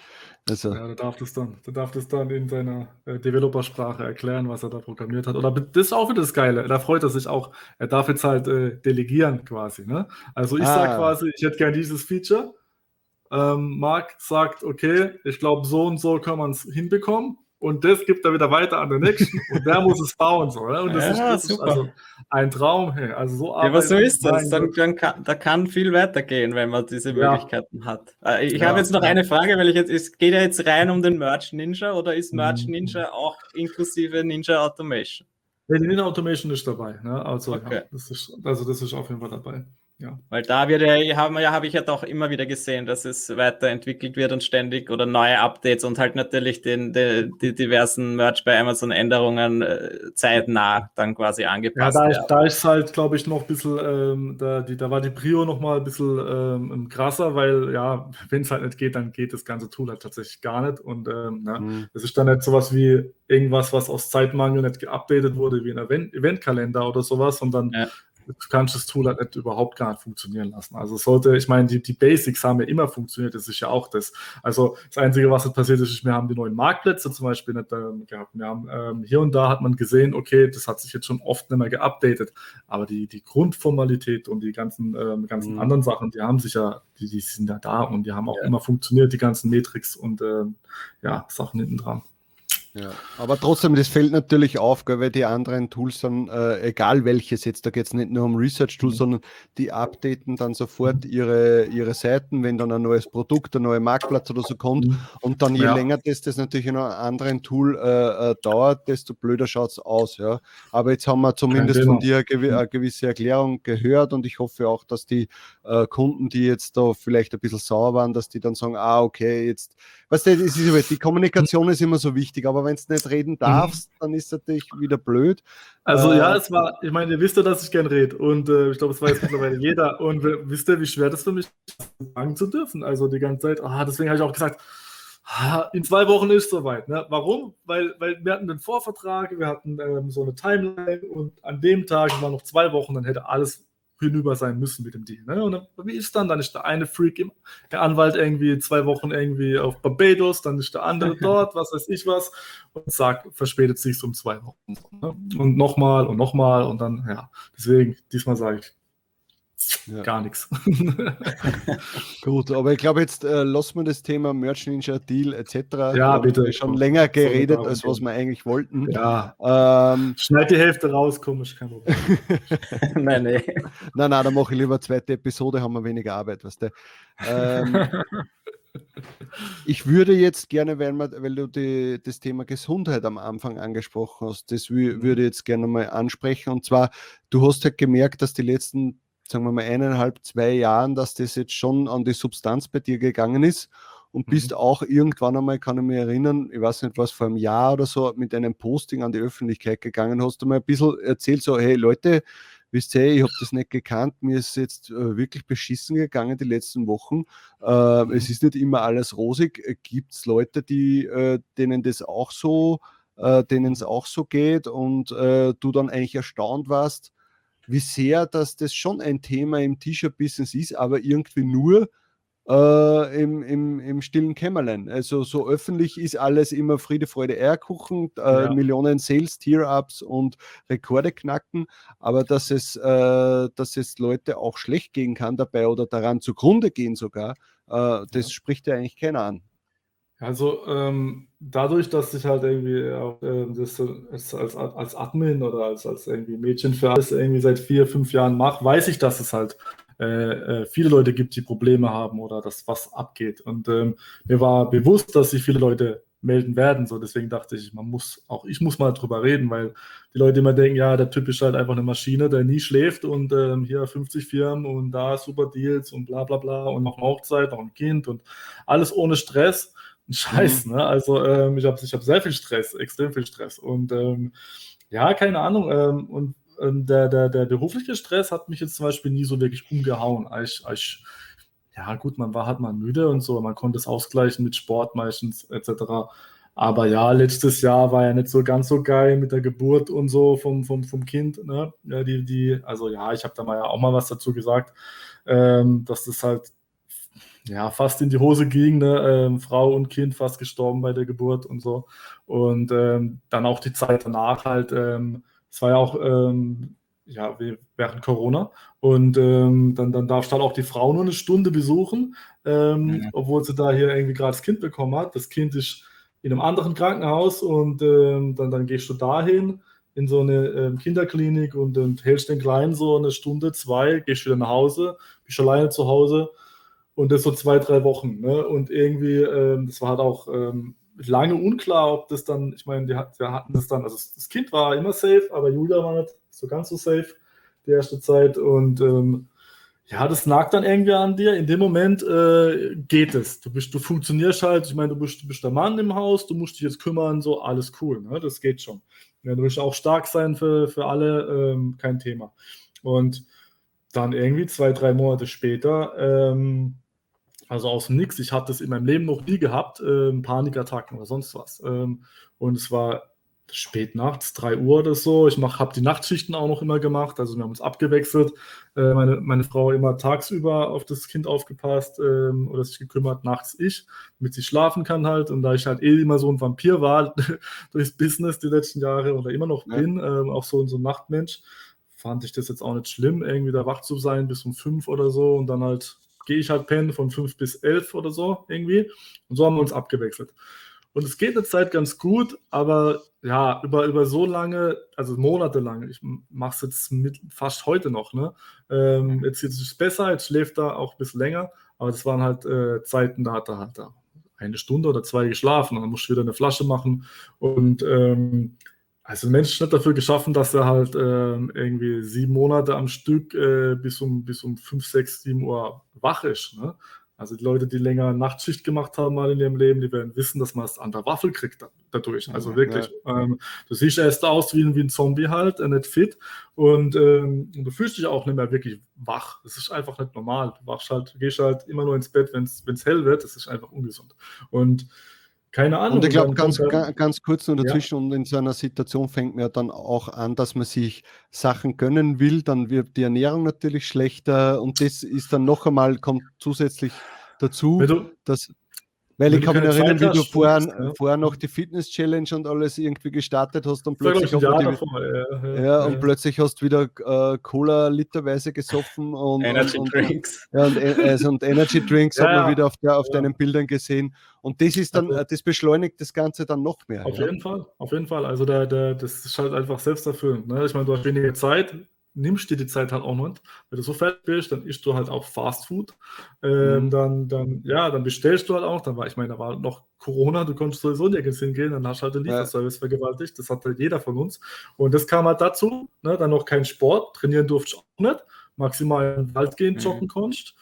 Also, ja, der darf das dann, der darf das dann in seiner äh, Developer-Sprache erklären, was er da programmiert hat. Oder das ist auch wieder das Geile. Da freut er sich auch. Er darf jetzt halt äh, delegieren quasi. Ne? Also ich ah. sage quasi, ich hätte gern dieses Feature. Ähm, Marc sagt, okay, ich glaube, so und so kann man es hinbekommen und das gibt er wieder weiter an den nächsten *laughs* und der muss es bauen. So, ne? Und das, ja, ist, das ist, also ein Traum. Hey. Also so ja, aber so ist das. Dann, dann kann, da kann viel weitergehen, wenn man diese Möglichkeiten ja. hat. Äh, ich habe jetzt noch eine Frage, weil ich jetzt, es geht ja jetzt rein um den Merch Ninja oder ist Merch mhm. Ninja auch inklusive Ninja Automation? Ja, die Ninja Automation ist dabei. Ne? Also, okay. das ist, also das ist auf jeden Fall dabei. Ja. Weil da wird ja, haben wir ja, habe ich ja doch immer wieder gesehen, dass es weiterentwickelt wird und ständig oder neue Updates und halt natürlich den, den die diversen Merch bei Amazon Änderungen äh, zeitnah dann quasi angepasst. Ja, da, ist, da ist halt, glaube ich, noch ein bisschen, ähm, da, die, da war die Prio noch mal ein bisschen ähm, krasser, weil ja, *laughs* wenn es halt nicht geht, dann geht das ganze Tool halt tatsächlich gar nicht. Und ähm, na, mhm. das ist dann nicht sowas wie irgendwas, was aus Zeitmangel nicht geupdatet wurde, wie ein Event Eventkalender oder sowas, sondern ja du kannst das Tool halt nicht, überhaupt gar nicht funktionieren lassen. Also sollte, ich meine, die, die Basics haben ja immer funktioniert, das ist ja auch das. Also das Einzige, was jetzt passiert ist, ist, wir haben die neuen Marktplätze zum Beispiel nicht ähm, gehabt. Wir haben ähm, hier und da hat man gesehen, okay, das hat sich jetzt schon oft nicht mehr geupdatet, aber die, die Grundformalität und die ganzen, ähm, ganzen mhm. anderen Sachen, die haben sich ja, die, die sind ja da und die haben auch ja. immer funktioniert, die ganzen Metrics und ähm, ja, Sachen hinten dran. Ja, aber trotzdem, das fällt natürlich auf, gell, weil die anderen Tools dann, äh, egal welches jetzt, da geht es nicht nur um Research-Tools, mhm. sondern die updaten dann sofort mhm. ihre, ihre Seiten, wenn dann ein neues Produkt, ein neuer Marktplatz oder so kommt. Mhm. Und dann je ja. länger das, das natürlich in einem anderen Tool äh, äh, dauert, desto blöder schaut es aus. Ja. Aber jetzt haben wir zumindest von dir eine, eine gewisse Erklärung gehört und ich hoffe auch, dass die äh, Kunden, die jetzt da vielleicht ein bisschen sauer waren, dass die dann sagen, ah, okay, jetzt, weißt du, ist, die Kommunikation ist immer so wichtig, aber aber wenn du nicht reden mhm. darfst, mhm. dann ist es natürlich wieder blöd. Also äh, ja, es war, ich meine, ihr wisst ja, dass ich gern rede und äh, ich glaube, es weiß jetzt mittlerweile *laughs* jeder und wisst ihr, wie schwer das für mich ist, sagen zu dürfen, also die ganze Zeit, ah, deswegen habe ich auch gesagt, ah, in zwei Wochen ist es soweit. Ne? Warum? Weil, weil wir hatten einen Vorvertrag, wir hatten ähm, so eine Timeline und an dem Tag waren noch zwei Wochen, dann hätte alles hinüber sein müssen mit dem Deal. Ne? Und dann, wie ist dann? Dann ist der eine Freak, im, der Anwalt irgendwie zwei Wochen irgendwie auf Barbados, dann ist der andere *laughs* dort, was weiß ich was, und sagt, verspätet sich um zwei Wochen. Ne? Und nochmal und nochmal und dann, ja, deswegen, diesmal sage ich, ja. Gar nichts. *laughs* Gut, aber ich glaube, jetzt äh, lassen wir das Thema Merch Ninja Deal etc. Ja, bitte. Wir schon länger geredet, als was wir eigentlich wollten. Ja. Ähm, Schneid die Hälfte raus, komisch, kein Problem. *laughs* nein, nein. Nein, nein, dann mache ich lieber zweite Episode, haben wir weniger Arbeit, weißt du. Ähm, ich würde jetzt gerne, weil, man, weil du die, das Thema Gesundheit am Anfang angesprochen hast, das mhm. würde ich jetzt gerne mal ansprechen. Und zwar, du hast halt gemerkt, dass die letzten sagen wir mal, eineinhalb, zwei Jahren, dass das jetzt schon an die Substanz bei dir gegangen ist und mhm. bist auch irgendwann einmal, kann ich mich erinnern, ich weiß nicht, was vor einem Jahr oder so, mit einem Posting an die Öffentlichkeit gegangen, hast du mal ein bisschen erzählt, so, hey Leute, wisst ihr, ich habe das nicht gekannt, mir ist jetzt äh, wirklich beschissen gegangen die letzten Wochen. Äh, mhm. Es ist nicht immer alles rosig. Gibt es Leute, die, äh, denen das auch so, äh, denen es auch so geht und äh, du dann eigentlich erstaunt warst, wie sehr dass das schon ein Thema im T-Shirt-Business ist, aber irgendwie nur äh, im, im, im stillen Kämmerlein. Also so öffentlich ist alles immer Friede, Freude, Eierkuchen, äh, ja. Millionen Sales, Tier-Ups und Rekorde knacken, aber dass es, äh, dass es Leute auch schlecht gehen kann dabei oder daran zugrunde gehen sogar, äh, das ja. spricht ja eigentlich keiner an. Also ähm, dadurch, dass ich halt irgendwie auch äh, das als, als Admin oder als, als irgendwie Mädchen für alles irgendwie seit vier, fünf Jahren mache, weiß ich, dass es halt äh, äh, viele Leute gibt, die Probleme haben oder dass was abgeht. Und ähm, mir war bewusst, dass sich viele Leute melden werden. So, deswegen dachte ich, man muss, auch ich muss mal drüber reden, weil die Leute immer denken, ja, der Typ ist halt einfach eine Maschine, der nie schläft und ähm, hier 50 Firmen und da super Deals und bla bla bla und noch eine Hochzeit, noch ein Kind und alles ohne Stress ein Scheiß. Mhm. Ne? Also ähm, ich habe ich hab sehr viel Stress, extrem viel Stress. Und ähm, ja, keine Ahnung. Ähm, und ähm, der, der, der berufliche Stress hat mich jetzt zum Beispiel nie so wirklich umgehauen. Ich, ich, ja, gut, man war halt mal müde und so, man konnte es ausgleichen mit Sport meistens etc. Aber ja, letztes Jahr war ja nicht so ganz so geil mit der Geburt und so vom, vom, vom Kind. Ne? Ja, die, die, also ja, ich habe da mal ja auch mal was dazu gesagt, ähm, dass das halt ja, fast in die Hose ging, ne? ähm, Frau und Kind fast gestorben bei der Geburt und so. Und ähm, dann auch die Zeit danach halt, ähm, es war ja auch ähm, ja, während Corona. Und ähm, dann, dann darfst du halt auch die Frau nur eine Stunde besuchen, ähm, ja. obwohl sie da hier irgendwie gerade das Kind bekommen hat. Das Kind ist in einem anderen Krankenhaus und dann, dann gehst du dahin in so eine Kinderklinik und, und hältst den Kleinen so eine Stunde, zwei, gehst wieder nach Hause, bist alleine zu Hause und das so zwei, drei Wochen. Ne? Und irgendwie, ähm, das war halt auch ähm, lange unklar, ob das dann, ich meine, die, die hatten das dann, also das Kind war immer safe, aber Julia war nicht so ganz so safe die erste Zeit. Und ähm, ja, das nagt dann irgendwie an dir. In dem Moment äh, geht es. Du bist, du funktionierst halt, ich meine, du bist, du bist der Mann im Haus, du musst dich jetzt kümmern, so alles cool, ne? Das geht schon. Ja, du willst auch stark sein für, für alle, ähm, kein Thema. Und dann irgendwie zwei, drei Monate später ähm, also aus dem Nix. Ich hatte es in meinem Leben noch nie gehabt, ähm, Panikattacken oder sonst was. Ähm, und es war spät nachts, 3 Uhr oder so. Ich habe die Nachtschichten auch noch immer gemacht. Also wir haben uns abgewechselt. Äh, meine, meine Frau immer tagsüber auf das Kind aufgepasst ähm, oder sich gekümmert, nachts ich, damit sie schlafen kann halt. Und da ich halt eh immer so ein Vampir war *laughs* durchs Business die letzten Jahre oder immer noch ja. bin, ähm, auch so, so ein Nachtmensch, fand ich das jetzt auch nicht schlimm, irgendwie da wach zu sein bis um fünf oder so und dann halt gehe ich halt pennen von 5 bis 11 oder so irgendwie. Und so haben wir uns abgewechselt. Und es geht eine Zeit ganz gut, aber ja, über, über so lange, also monatelang, ich mache es jetzt mit, fast heute noch, ne? Ähm, jetzt, ist es besser, jetzt schläft er auch ein bisschen länger, aber das waren halt äh, Zeiten, da hat er halt eine Stunde oder zwei geschlafen und dann musste ich wieder eine Flasche machen und ähm, also der Mensch nicht dafür geschaffen, dass er halt äh, irgendwie sieben Monate am Stück äh, bis, um, bis um fünf, sechs, sieben Uhr wach ist. Ne? Also die Leute, die länger Nachtschicht gemacht haben mal in ihrem Leben, die werden wissen, dass man es an der Waffel kriegt dadurch. Also wirklich, ja. ähm, du siehst erst aus wie, wie ein Zombie halt, äh, nicht fit und, ähm, und, du fühlst dich auch nicht mehr wirklich wach. Das ist einfach nicht normal. Du wachst halt, gehst halt immer nur ins Bett, wenn es hell wird. Das ist einfach ungesund. Und keine Ahnung. Und ich glaube, ganz, ganz, ganz kurz nur dazwischen, ja. und in so einer Situation fängt man ja dann auch an, dass man sich Sachen gönnen will, dann wird die Ernährung natürlich schlechter und das ist dann noch einmal, kommt zusätzlich dazu, dass weil ich kann mich erinnern, wie du vorher, ja. vorher noch die Fitness-Challenge und alles irgendwie gestartet hast und plötzlich, die, davor, ja, ja, ja, und plötzlich hast du wieder äh, Cola literweise gesoffen und Energy und, Drinks. Und, und, also, und Energy Drinks hat man wieder auf, der, auf deinen Bildern gesehen. Und das ist dann, also, das beschleunigt das Ganze dann noch mehr. Auf jeden Fall, auf jeden Fall. Also der, der, das ist halt einfach selbsterfüllend. Ne? Ich meine, du hast weniger Zeit, nimmst dir die Zeit halt auch nicht. Wenn du so fertig bist, dann isst du halt auch Fast Food. Ähm, mhm. dann, dann, ja, dann bestellst du halt auch. Dann war, ich meine, da war noch Corona, du konntest sowieso nirgends hingehen, dann hast du halt den Lieferservice ja. vergewaltigt. Das hat halt jeder von uns. Und das kam halt dazu, ne, dann noch kein Sport, trainieren durfte ich auch nicht. Maximal in den Wald gehen, mhm. joggen konntest.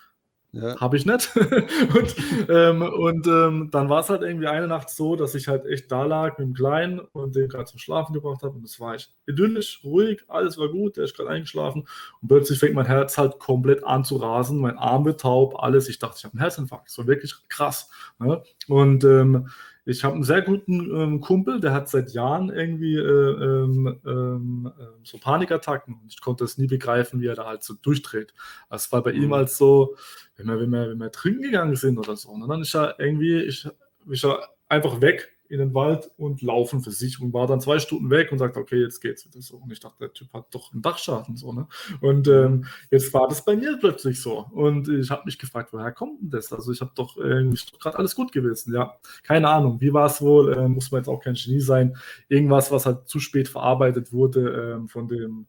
Ja. Habe ich nicht. *laughs* und ähm, und ähm, dann war es halt irgendwie eine Nacht so, dass ich halt echt da lag mit dem Kleinen und den gerade zum Schlafen gebracht habe. Und es war echt idyllisch, ruhig, alles war gut, der ist gerade eingeschlafen. Und plötzlich fängt mein Herz halt komplett an zu rasen, mein Arm wird taub, alles. Ich dachte, ich habe einen Herzinfarkt. War wirklich krass. Ne? Und ähm, ich habe einen sehr guten ähm, Kumpel, der hat seit Jahren irgendwie äh, ähm, äh, so Panikattacken und ich konnte es nie begreifen, wie er da halt so durchdreht. Es war bei mhm. ihm halt so, wenn wir, wenn, wir, wenn wir trinken gegangen sind oder so, und ne, dann ist er irgendwie, ich, ist er einfach weg in den Wald und laufen für sich und war dann zwei Stunden weg und sagt, okay, jetzt geht's wieder so. Und ich dachte, der Typ hat doch einen Dachschaden so, ne? Und ähm, jetzt war das bei mir plötzlich so. Und ich habe mich gefragt, woher kommt denn das? Also ich habe doch irgendwie gerade alles gut gewesen. Ja, keine Ahnung, wie war es wohl? Äh, muss man jetzt auch kein Genie sein. Irgendwas, was halt zu spät verarbeitet wurde äh, von dem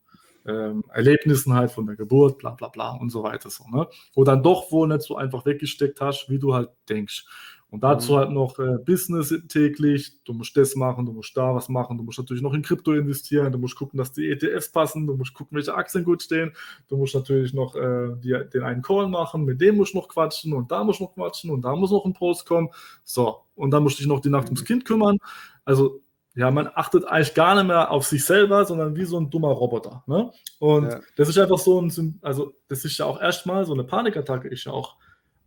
ähm, Erlebnissen halt von der Geburt, bla bla bla und so weiter so, ne? Wo dann doch wohl nicht so einfach weggesteckt hast, wie du halt denkst. Und dazu halt noch äh, Business täglich. Du musst das machen, du musst da was machen. Du musst natürlich noch in Krypto investieren. Du musst gucken, dass die ETFs passen. Du musst gucken, welche Aktien gut stehen. Du musst natürlich noch äh, die, den einen Call machen. Mit dem musst du noch quatschen und da musst du noch quatschen und da muss noch ein Post kommen. So. Und dann musst du dich noch die Nacht ums Kind kümmern. Also, ja, man achtet eigentlich gar nicht mehr auf sich selber, sondern wie so ein dummer Roboter. Ne? Und ja. das ist einfach so ein, also, das ist ja auch erstmal so eine Panikattacke, ist ja auch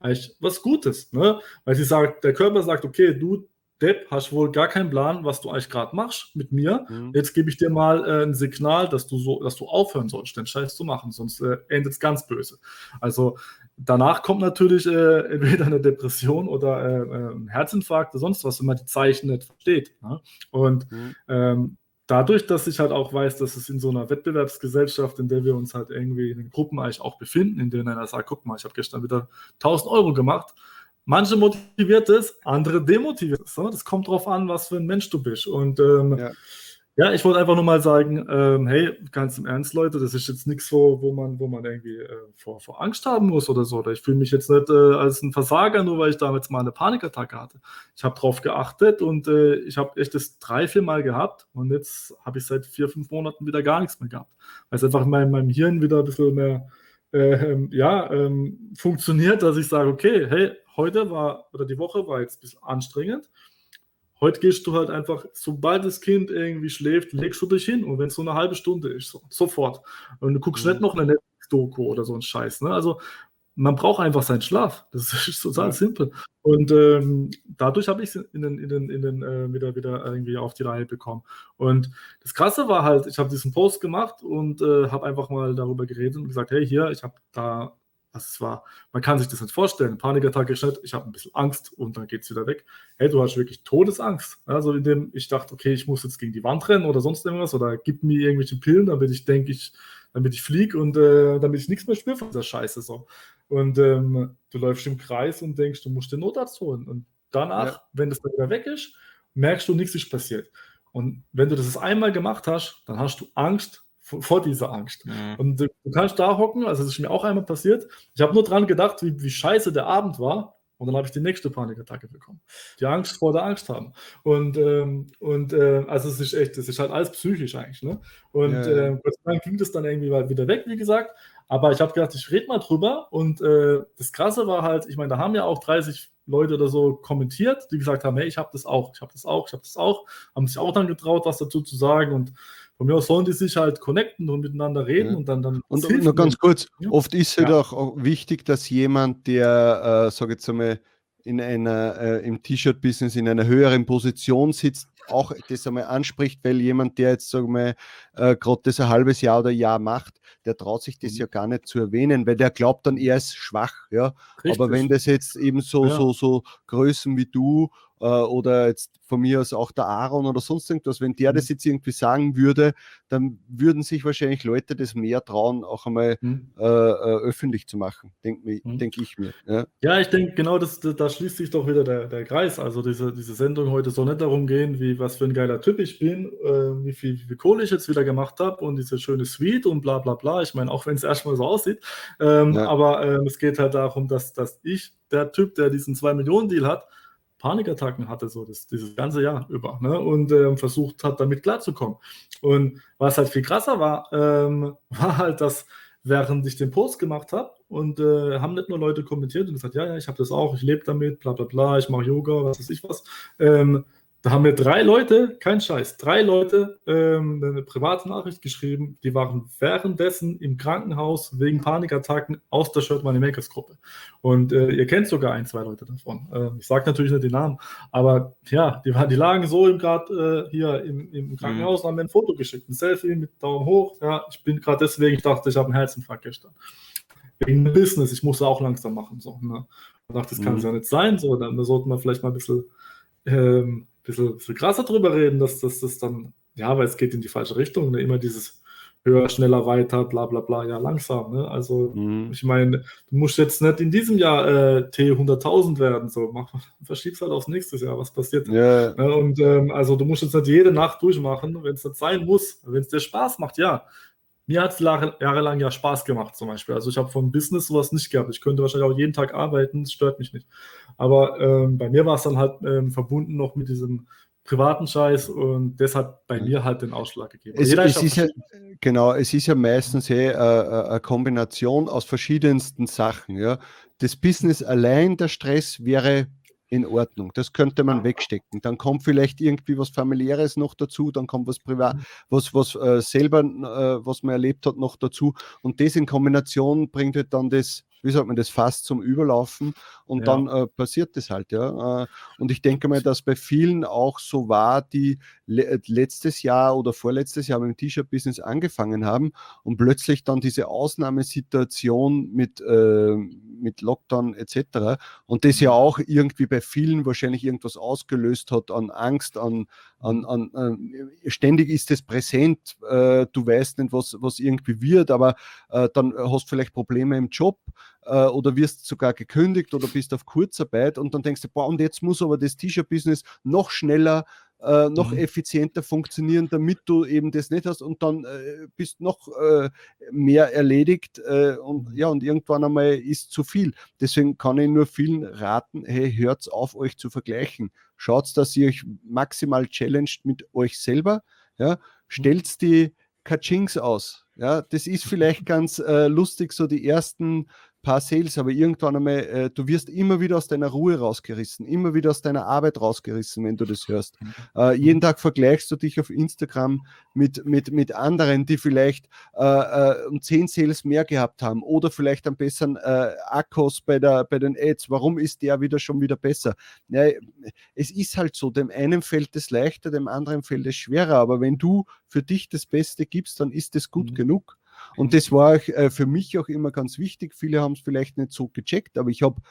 eigentlich was Gutes, ne? Weil sie sagt, der Körper sagt, okay, du Depp, hast wohl gar keinen Plan, was du eigentlich gerade machst mit mir. Mhm. Jetzt gebe ich dir mal äh, ein Signal, dass du so, dass du aufhören sollst, den Scheiß zu machen, sonst äh, endet es ganz böse. Also danach kommt natürlich äh, entweder eine Depression oder äh, äh, ein Herzinfarkt oder sonst was, wenn man die Zeichen nicht versteht. Ne? Und mhm. ähm, dadurch, dass ich halt auch weiß, dass es in so einer Wettbewerbsgesellschaft, in der wir uns halt irgendwie in den Gruppen eigentlich auch befinden, in denen einer sagt, guck mal, ich habe gestern wieder 1000 Euro gemacht. Manche motiviert es, andere demotiviert es. Ne? Das kommt darauf an, was für ein Mensch du bist. Und ähm, ja. Ja, ich wollte einfach nur mal sagen, ähm, hey, ganz im Ernst, Leute, das ist jetzt nichts, wo, wo, man, wo man irgendwie äh, vor, vor Angst haben muss oder so. Oder ich fühle mich jetzt nicht äh, als ein Versager, nur weil ich damals mal eine Panikattacke hatte. Ich habe darauf geachtet und äh, ich habe echt das drei, vier Mal gehabt und jetzt habe ich seit vier, fünf Monaten wieder gar nichts mehr gehabt. Weil es einfach in meinem, meinem Hirn wieder ein bisschen mehr ähm, ja, ähm, funktioniert, dass ich sage, okay, hey, heute war oder die Woche war jetzt ein bisschen anstrengend Heute gehst du halt einfach, sobald das Kind irgendwie schläft, legst du dich hin und wenn es so eine halbe Stunde ist, so, sofort. Und du guckst mhm. nicht noch eine Netflix-Doku oder so ein Scheiß. Ne? Also man braucht einfach seinen Schlaf. Das *laughs* ist total ja. simpel. Und ähm, dadurch habe ich es in den, in den, in den, äh, wieder, wieder irgendwie auf die Reihe bekommen. Und das Krasse war halt, ich habe diesen Post gemacht und äh, habe einfach mal darüber geredet und gesagt, hey, hier, ich habe da was es war. Man kann sich das nicht vorstellen. Panikattacke ist nicht, ich habe ein bisschen Angst und dann geht es wieder weg. Hey, du hast wirklich Todesangst. Also indem ich dachte, okay, ich muss jetzt gegen die Wand rennen oder sonst irgendwas oder gib mir irgendwelche Pillen, damit ich denke, ich, damit ich fliege und äh, damit ich nichts mehr spüre von dieser Scheiße. So. Und ähm, du läufst im Kreis und denkst, du musst den Notarzt holen. Und danach, ja. wenn das dann wieder weg ist, merkst du, nichts ist passiert. Und wenn du das einmal gemacht hast, dann hast du Angst, vor dieser Angst. Mhm. Und du, du, kannst da hocken, also das ist mir auch einmal passiert. Ich habe nur dran gedacht, wie, wie scheiße der Abend war. Und dann habe ich die nächste Panikattacke bekommen. Die Angst vor der Angst haben. Und, ähm, und äh, also es ist echt, es ist halt alles psychisch eigentlich. Ne? Und ja, ja. Äh, dann ging das dann irgendwie wieder weg, wie gesagt. Aber ich habe gedacht, ich rede mal drüber. Und äh, das Krasse war halt, ich meine, da haben ja auch 30 Leute oder so kommentiert, die gesagt haben, hey, ich habe das auch, ich habe das auch, ich habe das auch. Haben sich auch dann getraut, was dazu zu sagen. Und von mir aus sollen die sich halt connecten und miteinander reden ja. und dann. dann und nur ganz kurz, ja. oft ist es halt auch wichtig, dass jemand, der, äh, sage ich jetzt einmal, in einer, äh, im T-Shirt-Business in einer höheren Position sitzt, auch das einmal anspricht, weil jemand, der jetzt, sagen wir, äh, gerade das ein halbes Jahr oder Jahr macht, der traut sich das mhm. ja gar nicht zu erwähnen, weil der glaubt dann, er ist schwach, ja. Richtig. Aber wenn das jetzt eben so, ja. so, so Größen wie du äh, oder jetzt von mir aus auch der Aaron oder sonst irgendwas, wenn der mhm. das jetzt irgendwie sagen würde, dann würden sich wahrscheinlich Leute das mehr trauen, auch einmal mhm. äh, äh, öffentlich zu machen, denke mhm. denk ich mir. Ja, ja ich denke, genau das, da schließt sich doch wieder der, der Kreis. Also diese, diese Sendung heute soll nicht darum gehen, wie was für ein geiler Typ ich bin, äh, wie, viel, wie viel Kohle ich jetzt wieder gemacht habe und diese schöne Suite und bla bla bla. Ich meine, auch wenn es erstmal so aussieht. Ähm, ja. Aber ähm, es geht halt darum, dass, dass ich, der Typ, der diesen 2-Millionen-Deal hat, Panikattacken hatte, so das, dieses ganze Jahr über, ne? und ähm, versucht hat, damit klarzukommen. Und was halt viel krasser war, ähm, *laughs* war halt, dass während ich den Post gemacht habe und äh, haben nicht nur Leute kommentiert und gesagt, ja, ja, ich habe das auch, ich lebe damit, bla bla bla, ich mache Yoga, was weiß ich was, ähm, Da haben mir drei Leute, kein Scheiß, drei Leute ähm, eine private Nachricht geschrieben, die waren währenddessen im Krankenhaus wegen Panikattacken aus der Shirt Money Makers Gruppe. Und äh, ihr kennt sogar ein, zwei Leute davon. Äh, ich sage natürlich nicht die Namen, aber ja, die, die lagen so gerade äh, hier im, im Krankenhaus, mhm. haben mir ein Foto geschickt, ein Selfie mit Daumen hoch. Ja, ich bin gerade deswegen, ich dachte, ich habe einen Herzinfarkt gestern. Wegen Business, ich muss auch langsam machen. So, ne? Ich dachte, das kann es mhm. ja nicht sein. So, dann sollten wir vielleicht mal ein bisschen ähm, bisschen, bisschen krasser drüber reden, dass das dann, ja, weil es geht in die falsche Richtung, ne? immer dieses höher, schneller, weiter, bla bla bla, ja, langsam. Ne? Also, mhm. ich meine, du musst jetzt nicht in diesem Jahr äh, T 100.000 werden, so, mach, *laughs* verschieb's halt aufs nächste Jahr, was passiert. Ja. Ne? Und ähm, also, du musst jetzt nicht jede Nacht durchmachen, wenn es nicht sein muss, wenn es dir Spaß macht, ja. Mir hat es jahrelang ja Spaß gemacht, zum Beispiel. Also ich habe vom Business sowas nicht gehabt. Ich könnte wahrscheinlich auch jeden Tag arbeiten, es stört mich nicht. Aber ähm, bei mir war es dann halt ähm, verbunden noch mit diesem privaten Scheiß und das hat bei mir halt den Ausschlag gegeben. Es, es ist ja, genau, es ist ja meistens hey, äh, äh, eine Kombination aus verschiedensten Sachen. Ja. Das Business allein, der Stress wäre in Ordnung. Das könnte man wegstecken. Dann kommt vielleicht irgendwie was familiäres noch dazu, dann kommt was privat, mhm. was was äh, selber äh, was man erlebt hat noch dazu und das in Kombination bringt halt dann das wie sagt man das, fast zum Überlaufen und ja. dann äh, passiert das halt, ja. Äh, und ich denke mal, dass bei vielen auch so war, die le letztes Jahr oder vorletztes Jahr mit dem T-Shirt-Business angefangen haben und plötzlich dann diese Ausnahmesituation mit, äh, mit Lockdown etc. und das ja auch irgendwie bei vielen wahrscheinlich irgendwas ausgelöst hat an Angst, an, an, an, ständig ist es präsent, äh, du weißt nicht, was, was irgendwie wird, aber äh, dann hast du vielleicht Probleme im Job äh, oder wirst sogar gekündigt oder bist auf Kurzarbeit und dann denkst du, boah, und jetzt muss aber das T-Shirt-Business noch schneller äh, noch mhm. effizienter funktionieren, damit du eben das nicht hast und dann äh, bist noch äh, mehr erledigt äh, und mhm. ja, und irgendwann einmal ist zu viel. Deswegen kann ich nur vielen raten, hey, hört auf, euch zu vergleichen. Schaut, dass ihr euch maximal challenged mit euch selber, ja, mhm. stellt die Kachings aus. Ja, das ist vielleicht *laughs* ganz äh, lustig, so die ersten paar Sales, aber irgendwann einmal, äh, du wirst immer wieder aus deiner Ruhe rausgerissen, immer wieder aus deiner Arbeit rausgerissen, wenn du das hörst. Mhm. Äh, jeden mhm. Tag vergleichst du dich auf Instagram mit, mit, mit anderen, die vielleicht äh, äh um 10 Sales mehr gehabt haben oder vielleicht am besseren äh, Akkus bei, der, bei den Ads. Warum ist der wieder schon wieder besser? Ja, es ist halt so, dem einen fällt es leichter, dem anderen fällt es schwerer, aber wenn du für dich das Beste gibst, dann ist es gut mhm. genug. Und das war äh, für mich auch immer ganz wichtig. Viele haben es vielleicht nicht so gecheckt, aber ich habe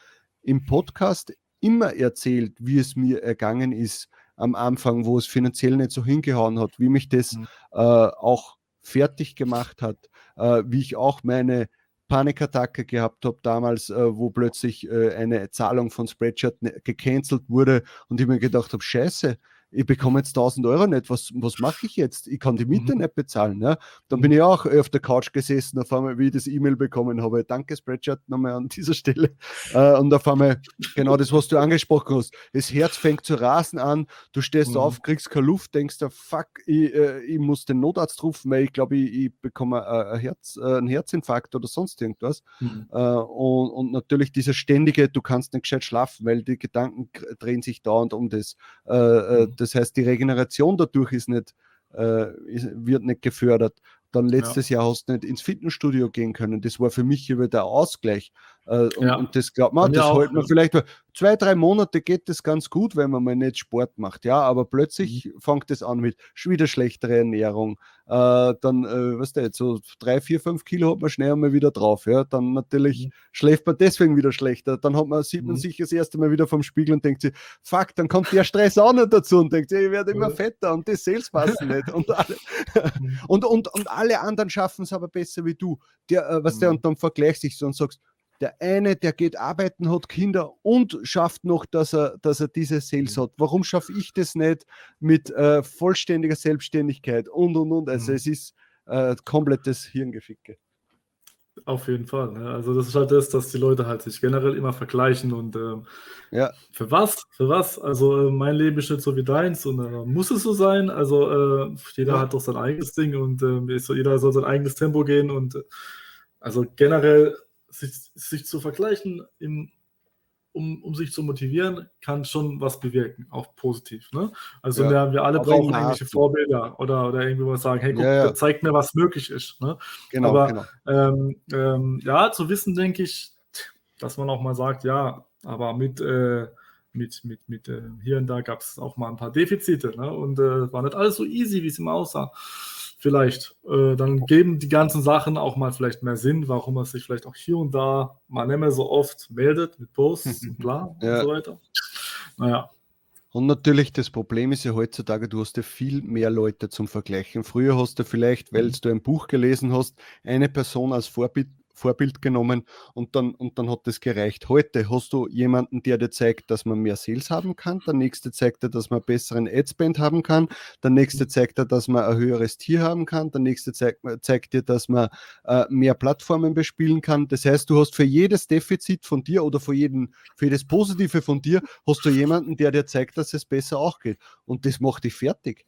im Podcast immer erzählt, wie es mir ergangen ist am Anfang, wo es finanziell nicht so hingehauen hat, wie mich das mhm. äh, auch fertig gemacht hat, äh, wie ich auch meine Panikattacke gehabt habe damals, äh, wo plötzlich äh, eine Zahlung von Spreadshirt ne, gecancelt wurde und ich mir gedacht habe, scheiße, ich bekomme jetzt 1000 Euro nicht, was, was mache ich jetzt? Ich kann die Miete mhm. nicht bezahlen. Ja? Dann mhm. bin ich auch auf der Couch gesessen, auf einmal, wie ich das E-Mail bekommen habe. Danke, Spreadshirt, nochmal an *laughs* dieser Stelle. Äh, und auf einmal, genau das, was du angesprochen hast. Das Herz fängt zu rasen an, du stehst mhm. auf, kriegst keine Luft, denkst du, fuck, ich, äh, ich muss den Notarzt rufen, weil ich glaube, ich, ich, bekomme ein, Herz, äh, einen Herzinfarkt oder sonst irgendwas. Mhm. Äh, und, und, natürlich dieser ständige, du kannst nicht gescheit schlafen, weil die Gedanken drehen sich dauernd um das. Das heißt, die Regeneration dadurch ist nicht, äh, ist, wird nicht gefördert. Dann letztes ja. Jahr hast du nicht ins Fitnessstudio gehen können. Das war für mich über der Ausgleich. Äh, und, ja. und, das glaubt man, das hält man vielleicht zwei, drei Monate geht das ganz gut, wenn man mal nicht Sport macht. Ja, aber plötzlich mhm. fängt es an mit wieder schlechtere Ernährung. Äh, dann, äh, was du jetzt, so drei, vier, fünf Kilo hat man schnell einmal wieder drauf. Ja, dann natürlich mhm. schläft man deswegen wieder schlechter. Dann hat man, sieht man mhm. sich das erste Mal wieder vom Spiegel und denkt sich, fuck, dann kommt der Stress auch noch dazu und denkt sich, ich werde immer fetter und das Sales *laughs* passen nicht. Und alle, mhm. *laughs* und, und, und alle anderen schaffen es aber besser wie du. Der, äh, was der, mhm. und dann vergleichst dich so und sagst, der eine, der geht arbeiten, hat Kinder und schafft noch, dass er, dass er diese Sales hat. Warum schaffe ich das nicht mit äh, vollständiger Selbstständigkeit und und und? Also mhm. es ist äh, komplettes Hirngeficke. Auf jeden Fall. Ne? Also das ist halt das, dass die Leute halt sich generell immer vergleichen und ähm, ja. für was? Für was? Also äh, mein Leben ist nicht so wie deins und äh, muss es so sein. Also äh, jeder ja. hat doch sein eigenes Ding und ähm, jeder soll sein eigenes Tempo gehen und äh, also generell sich, sich zu vergleichen im um, um sich zu motivieren, kann schon was bewirken, auch positiv. Ne? Also ja, wir, alle brauchen irgendwelche Vorbilder oder, oder irgendwie was sagen, hey, guck, ja, ja. zeig mir, was möglich ist. Ne? Genau, Aber genau. Ähm, ähm, ja, zu wissen, denke ich, dass man auch mal sagt, ja, aber mit, äh, mit, mit, mit äh, hier und da gab es auch mal ein paar Defizite ne? und äh, war nicht alles so easy, wie es immer aussah vielleicht. Äh, dann geben die ganzen Sachen auch mal vielleicht mehr Sinn, warum man sich vielleicht auch hier und da mal nicht mehr so oft meldet mit Posts und *laughs* bla ja. und so weiter. Naja. Und natürlich, das Problem ist ja heutzutage, du hast ja viel mehr Leute zum Vergleichen. Früher hast du vielleicht, weil mhm. du ein Buch gelesen hast, eine Person als Vorbild, Vorbild genommen und dann, und dann hat das gereicht. Heute hast du jemanden, der dir zeigt, dass man mehr Sales haben kann, der nächste zeigt dir, dass man besseren Adspend haben kann, der nächste zeigt dir, dass man ein höheres Tier haben kann, der nächste zeigt, zeigt dir, dass man äh, mehr Plattformen bespielen kann. Das heißt, du hast für jedes Defizit von dir oder für, jeden, für jedes Positive von dir, hast du jemanden, der dir zeigt, dass es besser auch geht. Und das macht dich fertig.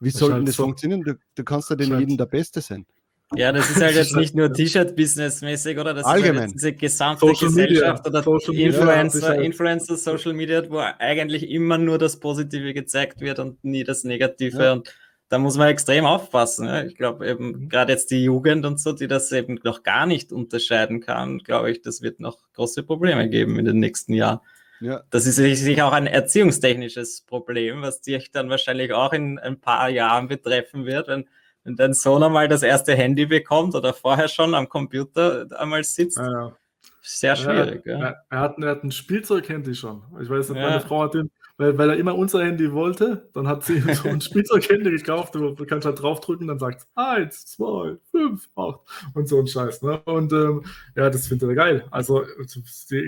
Wie soll denn das so. funktionieren? Du, du kannst ja den jeden der Beste sein. Ja, das ist halt jetzt nicht nur T-Shirt-Business-mäßig, oder? Das Allgemein. Ist halt diese gesamte Social Gesellschaft Media. oder Social Influencer, Media, Influencer, Social Media, wo eigentlich immer nur das Positive gezeigt wird und nie das Negative. Ja. Und da muss man extrem aufpassen. Ja? Ich glaube eben mhm. gerade jetzt die Jugend und so, die das eben noch gar nicht unterscheiden kann, glaube ich, das wird noch große Probleme geben in den nächsten Jahren. Ja. Das ist sicher auch ein erziehungstechnisches Problem, was dich dann wahrscheinlich auch in ein paar Jahren betreffen wird, wenn wenn dein Sohn einmal das erste Handy bekommt oder vorher schon am Computer einmal sitzt. Ja, ja. Sehr schwierig. Ja, er, er, hat, er hat ein Spielzeug-Handy schon. Ich weiß nicht, meine Frau hat den, weil, weil er immer unser Handy wollte, dann hat sie so ein *laughs* Spielzeug-Handy gekauft, du kannst halt draufdrücken, dann sagt es eins, zwei, fünf, acht und so ein Scheiß. Ne? Und ähm, ja, das findet er geil. Also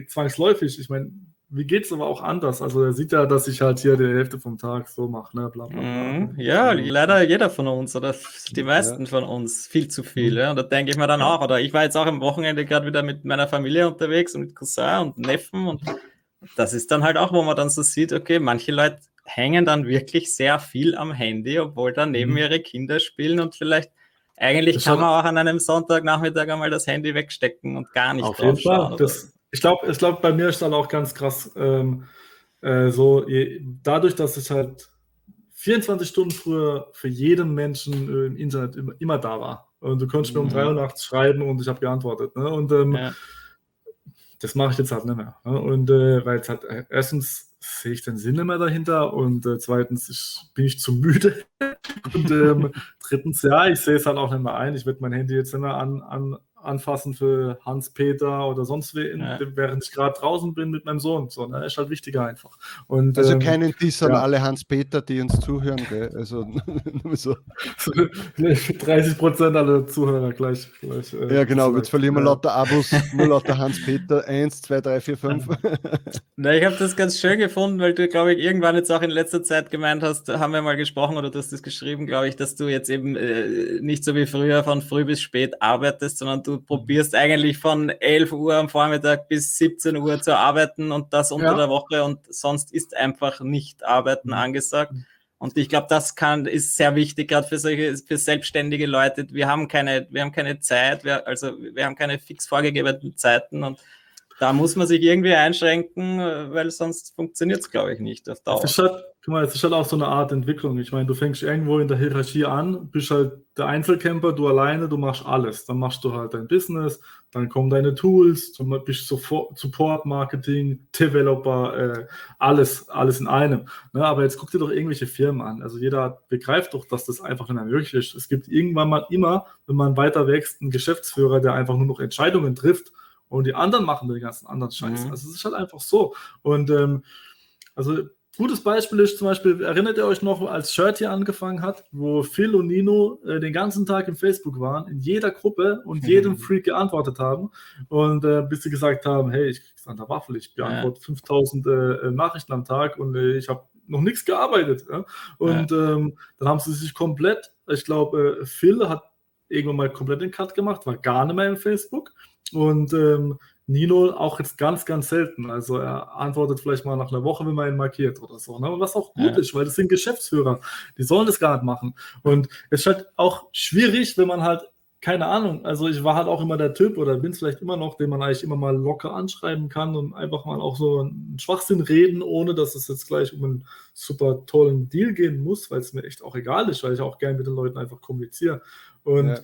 zwangsläufig, ich meine, wie geht es aber auch anders? Also er sieht ja, dass ich halt hier die Hälfte vom Tag so mache, ne? Bla, bla, bla. Mhm. Ja, leider jeder von uns oder die meisten ja. von uns viel zu viel. Mhm. Ja? Und da denke ich mir dann auch, oder ich war jetzt auch am Wochenende gerade wieder mit meiner Familie unterwegs und mit Cousin und Neffen und das ist dann halt auch, wo man dann so sieht, okay, manche Leute hängen dann wirklich sehr viel am Handy, obwohl dann neben mhm. ihre Kinder spielen und vielleicht eigentlich das kann man auch an einem Sonntagnachmittag einmal das Handy wegstecken und gar nicht Auf jeden Fall. Das, ich glaube, ich glaub, bei mir ist dann auch ganz krass ähm, äh, so, je, dadurch, dass ich halt 24 Stunden früher für jeden Menschen äh, im Internet immer, immer, da war. Und du konntest mhm. mir um 3 Uhr nachts schreiben und ich habe geantwortet. Ne? Und ähm, ja. das mache ich jetzt halt nicht mehr. Ne? Und äh, weil es halt äh, erstens sehe ich den Sinn nicht mehr dahinter und äh, zweitens ich, bin ich zu müde. *laughs* und ähm, drittens, ja, ich sehe es halt auch nicht mehr ein. Ich werde mein Handy jetzt nicht mehr an, an, anfassen für Hans-Peter oder sonst wen, ja. während ich gerade draußen bin mit meinem Sohn. So, ne? Ist halt wichtiger einfach. Und, also ähm, keinen Diss an ja. alle Hans-Peter, die uns zuhören. Gell? Also *laughs* so. *laughs* 30 Prozent aller Zuhörer gleich. gleich äh, ja, genau. Jetzt verlieren wir lauter Abos, nur lauter Hans-Peter. 1, 2, 3, 4, 5. Na, ich habe das ganz schön gefunden, weil du, glaube ich, irgendwann jetzt auch in letzter Zeit gemeint hast, haben wir mal gesprochen oder du hast das geschrieben, glaube ich, dass du jetzt eben äh, nicht so wie früher von früh bis spät arbeitest, sondern du probierst eigentlich von 11 Uhr am Vormittag bis 17 Uhr zu arbeiten und das unter ja. der Woche und sonst ist einfach nicht Arbeiten mhm. angesagt. Und ich glaube, das kann, ist sehr wichtig, gerade für solche, für selbstständige Leute. Wir haben keine, wir haben keine Zeit, wir, also wir haben keine fix vorgegebenen Zeiten und da muss man sich irgendwie einschränken, weil sonst funktioniert es, glaube ich, nicht auf Dauer. Ist, halt, guck mal, es ist halt auch so eine Art Entwicklung. Ich meine, du fängst irgendwo in der Hierarchie an, bist halt der Einzelcamper, du alleine, du machst alles. Dann machst du halt dein Business, dann kommen deine Tools, du bist Support, Marketing, Developer, äh, alles, alles in einem. Ne? Aber jetzt guck dir doch irgendwelche Firmen an. Also jeder begreift doch, dass das einfach nicht mehr möglich ist. Es gibt irgendwann mal immer, wenn man weiter wächst, einen Geschäftsführer, der einfach nur noch Entscheidungen trifft und die anderen machen den ganzen anderen Scheiß. Mhm. Also es ist halt einfach so. Und ähm, also gutes Beispiel ist zum Beispiel, erinnert ihr euch noch, als Shirt hier angefangen hat, wo Phil und Nino äh, den ganzen Tag im Facebook waren, in jeder Gruppe und *laughs* jedem Freak geantwortet haben und äh, bis sie gesagt haben, hey, ich krieg's an der Waffel, ich beantworte ja. 5000 äh, Nachrichten am Tag und äh, ich habe noch nichts gearbeitet. Ja? Und ja. ähm, dann haben sie sich komplett, ich glaube, äh, Phil hat irgendwann mal komplett den Cut gemacht, war gar nicht mehr im Facebook. Und ähm, Nino auch jetzt ganz, ganz selten. Also er antwortet vielleicht mal nach einer Woche, wenn man ihn markiert oder so. Ne? Was auch gut ja. ist, weil das sind Geschäftsführer. Die sollen das gar nicht machen. Und es ist halt auch schwierig, wenn man halt keine Ahnung. Also ich war halt auch immer der Typ oder bin es vielleicht immer noch, den man eigentlich immer mal locker anschreiben kann und einfach mal auch so einen Schwachsinn reden, ohne dass es jetzt gleich um einen super tollen Deal gehen muss, weil es mir echt auch egal ist, weil ich auch gerne mit den Leuten einfach kommuniziere. Und ja.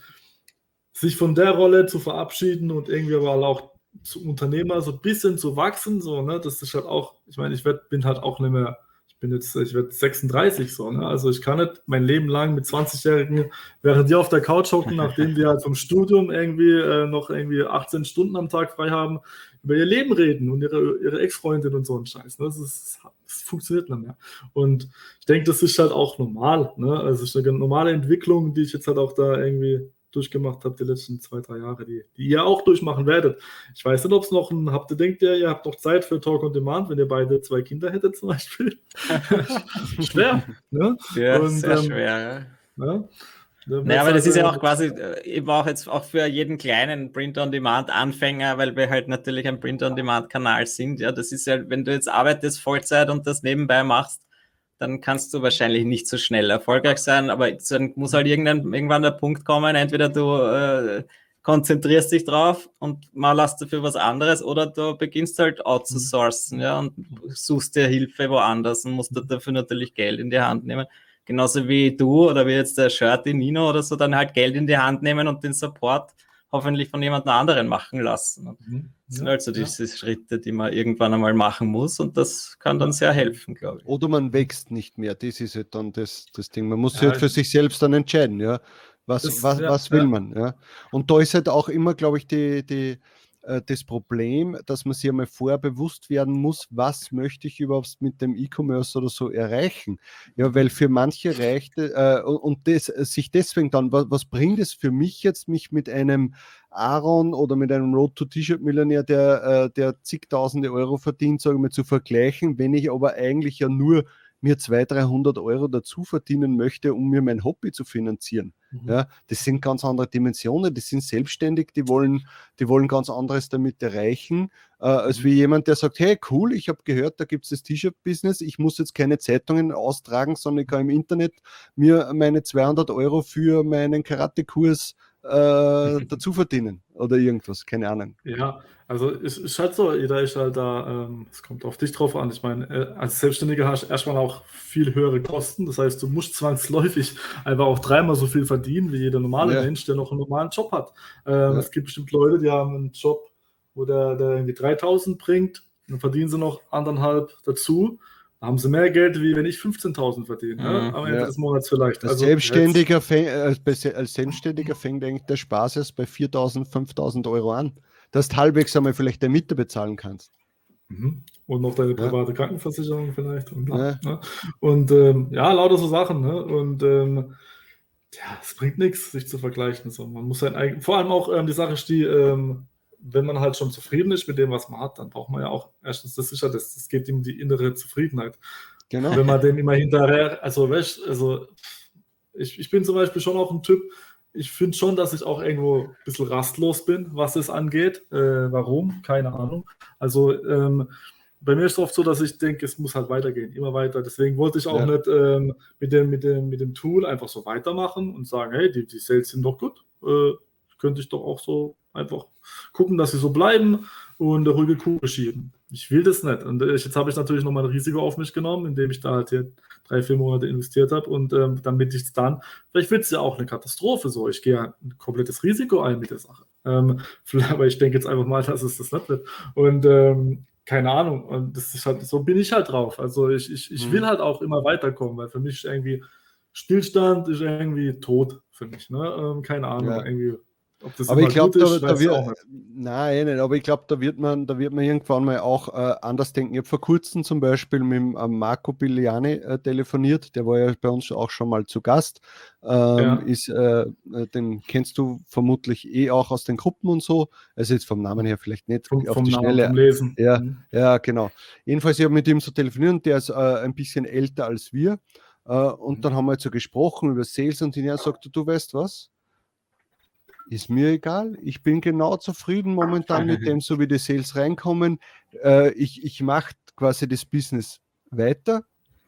sich von der Rolle zu verabschieden und irgendwie aber auch zum Unternehmer so ein bisschen zu wachsen, so, ne, das ist halt auch, ich meine, ich werd, bin halt auch nicht mehr bin jetzt, ich werde 36 so, ne? Also ich kann nicht mein Leben lang mit 20-Jährigen, während die auf der Couch hocken, nachdem die halt vom Studium irgendwie äh, noch irgendwie 18 Stunden am Tag frei haben, über ihr Leben reden und ihre, ihre Ex-Freundin und so ein Scheiß. Ne? Das, ist, das funktioniert nicht mehr. Und ich denke, das ist halt auch normal. Ne? Also es ist eine normale Entwicklung, die ich jetzt halt auch da irgendwie durchgemacht habt die letzten zwei, drei Jahre, die, die ihr auch durchmachen werdet. Ich weiß nicht, ob es noch ein, habt ihr denkt ihr, ihr habt noch Zeit für Talk on Demand, wenn ihr beide zwei Kinder hättet zum Beispiel. *laughs* schwer, ne? Ja, Und, sehr ähm, schwer. Ja. Naja, aber das ist ja auch quasi äh, eben auch jetzt auch für jeden kleinen Print-on-Demand-Anfänger, weil wir halt natürlich ein Print-on-Demand-Kanal sind. Ja, das ist ja, wenn du jetzt arbeitest Vollzeit und das nebenbei machst, dann kannst du wahrscheinlich nicht so schnell erfolgreich sein, aber dann muss halt irgendwann, irgendwann der Punkt kommen, entweder du äh, konzentrierst dich drauf und mal hast dafür was anderes oder du beginnst halt outzusourcen, ja, und suchst dir Hilfe woanders und musst dafür natürlich Geld in die Hand nehmen. Genauso wie du oder wie jetzt der Shirty Nino oder so, dann halt Geld in die Hand nehmen und den Support hoffentlich von jemand anderen machen lassen. Mhm. Das sind also diese ja. Schritte, die man irgendwann einmal machen muss und das kann dann sehr helfen, glaube ich. Oder man wächst nicht mehr, das ist halt dann das, das Ding. Man muss ja, halt für sich selbst dann entscheiden, ja. Was, das, was, ja, was will man, ja. Und da ist halt auch immer, glaube ich, die, die, äh, das Problem, dass man sich einmal vorher bewusst werden muss, was möchte ich überhaupt mit dem E-Commerce oder so erreichen. Ja, weil für manche reicht äh, und das, sich deswegen dann, was, was bringt es für mich jetzt, mich mit einem Aaron oder mit einem Road to T-Shirt-Millionär, der, äh, der zigtausende Euro verdient, sagen wir, zu vergleichen, wenn ich aber eigentlich ja nur mir 200, 300 Euro dazu verdienen möchte, um mir mein Hobby zu finanzieren. Mhm. Ja, das sind ganz andere Dimensionen, die sind selbstständig, die wollen, die wollen ganz anderes damit erreichen, äh, als mhm. wie jemand, der sagt, hey cool, ich habe gehört, da gibt es das T-Shirt-Business, ich muss jetzt keine Zeitungen austragen, sondern ich kann im Internet mir meine 200 Euro für meinen Karate-Kurs äh, dazu verdienen oder irgendwas, keine Ahnung. Ja, also es ist halt so, jeder ist halt da, ähm, es kommt auf dich drauf an. Ich meine, äh, als Selbstständiger hast du erstmal auch viel höhere Kosten. Das heißt, du musst zwangsläufig einfach auch dreimal so viel verdienen wie jeder normale ja. Mensch, der noch einen normalen Job hat. Ähm, ja. Es gibt bestimmt Leute, die haben einen Job, wo der, der irgendwie 3000 bringt, dann verdienen sie noch anderthalb dazu haben sie mehr Geld, wie wenn ich 15.000 verdiene, ne? mhm, am Ende ja. des Monats vielleicht. Als, also Selbstständiger fäng, als, Selbstständiger fängt eigentlich der Spaß erst bei 4.000, 5.000 Euro an, dass du halbwegs einmal vielleicht der Miete bezahlen kannst. Mhm. Und noch deine private ja. Krankenversicherung vielleicht. Und, ja, ne? und ähm, ja, lauter so Sachen. Ne? Und ähm, ja, es bringt nichts, sich zu vergleichen. So. Man muss sein eigen, vor allem auch ähm, die Sache ist die, ähm, wenn man halt schon zufrieden ist mit dem, was man hat, dann braucht man ja auch erstens das sicher, das, das geht ihm die innere Zufriedenheit. Genau. Wenn man dem immer hinterher, also weißt, also ich, ich bin zum Beispiel schon auch ein Typ, ich finde schon, dass ich auch irgendwo ein bisschen rastlos bin, was es angeht. Äh, warum? Keine Ahnung. Also ähm, bei mir ist es oft so, dass ich denke, es muss halt weitergehen, immer weiter. Deswegen wollte ich auch ja. nicht ähm, mit, dem, mit, dem, mit dem Tool einfach so weitermachen und sagen, hey, die, die Sales sind doch gut. Äh, könnte ich doch auch so Einfach gucken, dass sie so bleiben und eine ruhige Kugel schieben. Ich will das nicht. Und jetzt habe ich natürlich nochmal ein Risiko auf mich genommen, indem ich da halt hier drei, vier Monate investiert habe und ähm, damit ich es dann, vielleicht wird es ja auch eine Katastrophe so. Ich gehe ja ein komplettes Risiko ein mit der Sache. Ähm, *laughs* aber ich denke jetzt einfach mal, dass es das nicht wird. Und ähm, keine Ahnung. Und das ist halt, so bin ich halt drauf. Also ich, ich, ich mhm. will halt auch immer weiterkommen, weil für mich irgendwie Stillstand ist irgendwie tot für mich. Ne? Ähm, keine Ahnung. Ja. Irgendwie aber ich glaube, da, da wird, nein, nicht, aber ich glaube, da wird man, da wird man irgendwann mal auch äh, anders denken. Ich habe vor kurzem zum Beispiel mit äh, Marco Bigliani äh, telefoniert, der war ja bei uns auch schon mal zu Gast. Ähm, ja. ist, äh, äh, den kennst du vermutlich eh auch aus den Gruppen und so. Also jetzt vom Namen her vielleicht nicht vom, auf vom die Namen Schnelle. Lesen. Ja, mhm. ja, genau. Jedenfalls, ich habe mit ihm so telefoniert und der ist äh, ein bisschen älter als wir. und mhm. dann haben wir jetzt so gesprochen über Sales und er sagt, du weißt was? Ist mir egal. Ich bin genau zufrieden momentan mit dem, so wie die Sales reinkommen. Äh, ich ich mache quasi das Business weiter.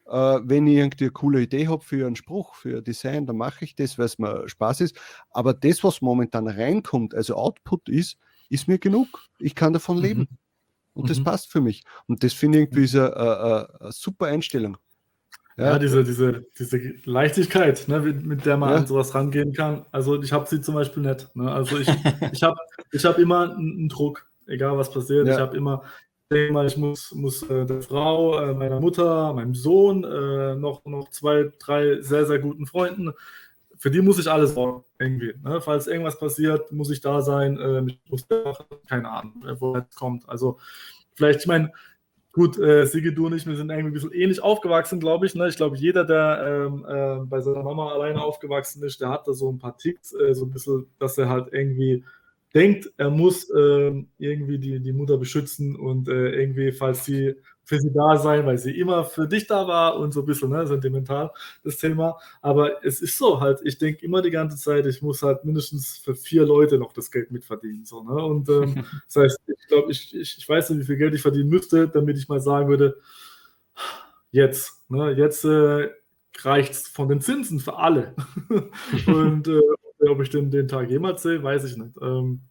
äh, wenn ich irgendwie eine coole Idee habe für einen Spruch, für ein Design, dann mache ich das, weil es mir Spaß ist. Aber das, was momentan reinkommt, also Output ist, ist mir genug. Ich kann davon leben. Mhm. Und mhm. das passt für mich. Und das finde ich irgendwie ist eine, eine, eine super Einstellung. Ja, ja, diese, diese, diese Leichtigkeit, ne, mit der man ja. an sowas rangehen kann. Also ich habe sie zum Beispiel nicht. Ne? Also ich, *laughs* ich habe ich hab immer einen Druck, egal was passiert. Ja. Ich habe immer, denke mal, ich muss, muss äh, der Frau, äh, meiner Mutter, meinem Sohn, äh, noch, noch zwei, drei sehr, sehr guten Freunden, für die muss ich alles sorgen, irgendwie. Ne? Falls irgendwas passiert, muss ich da sein. Äh, ich muss keine Ahnung, woher es kommt. Also vielleicht, ich meine, Gut, äh, Sigi, du und ich, wir sind irgendwie ein bisschen ähnlich aufgewachsen, glaube ich. Ne? Ich glaube, jeder, der ähm, äh, bei seiner Mama alleine aufgewachsen ist, der hat da so ein paar Ticks, äh, so ein bisschen, dass er halt irgendwie denkt, er muss äh, irgendwie die, die Mutter beschützen und äh, irgendwie, falls sie für sie da sein, weil sie immer für dich da war und so ein bisschen ne, sentimental das Thema. Aber es ist so halt, ich denke immer die ganze Zeit, ich muss halt mindestens für vier Leute noch das Geld mitverdienen. So, ne? Und ähm, *laughs* das heißt, ich glaube, ich, ich, ich weiß nicht, wie viel Geld ich verdienen müsste, damit ich mal sagen würde, jetzt, ne, jetzt äh, reicht es von den Zinsen für alle. *laughs* und äh, ob ich den, den Tag jemals sehe, weiß ich nicht. Ähm,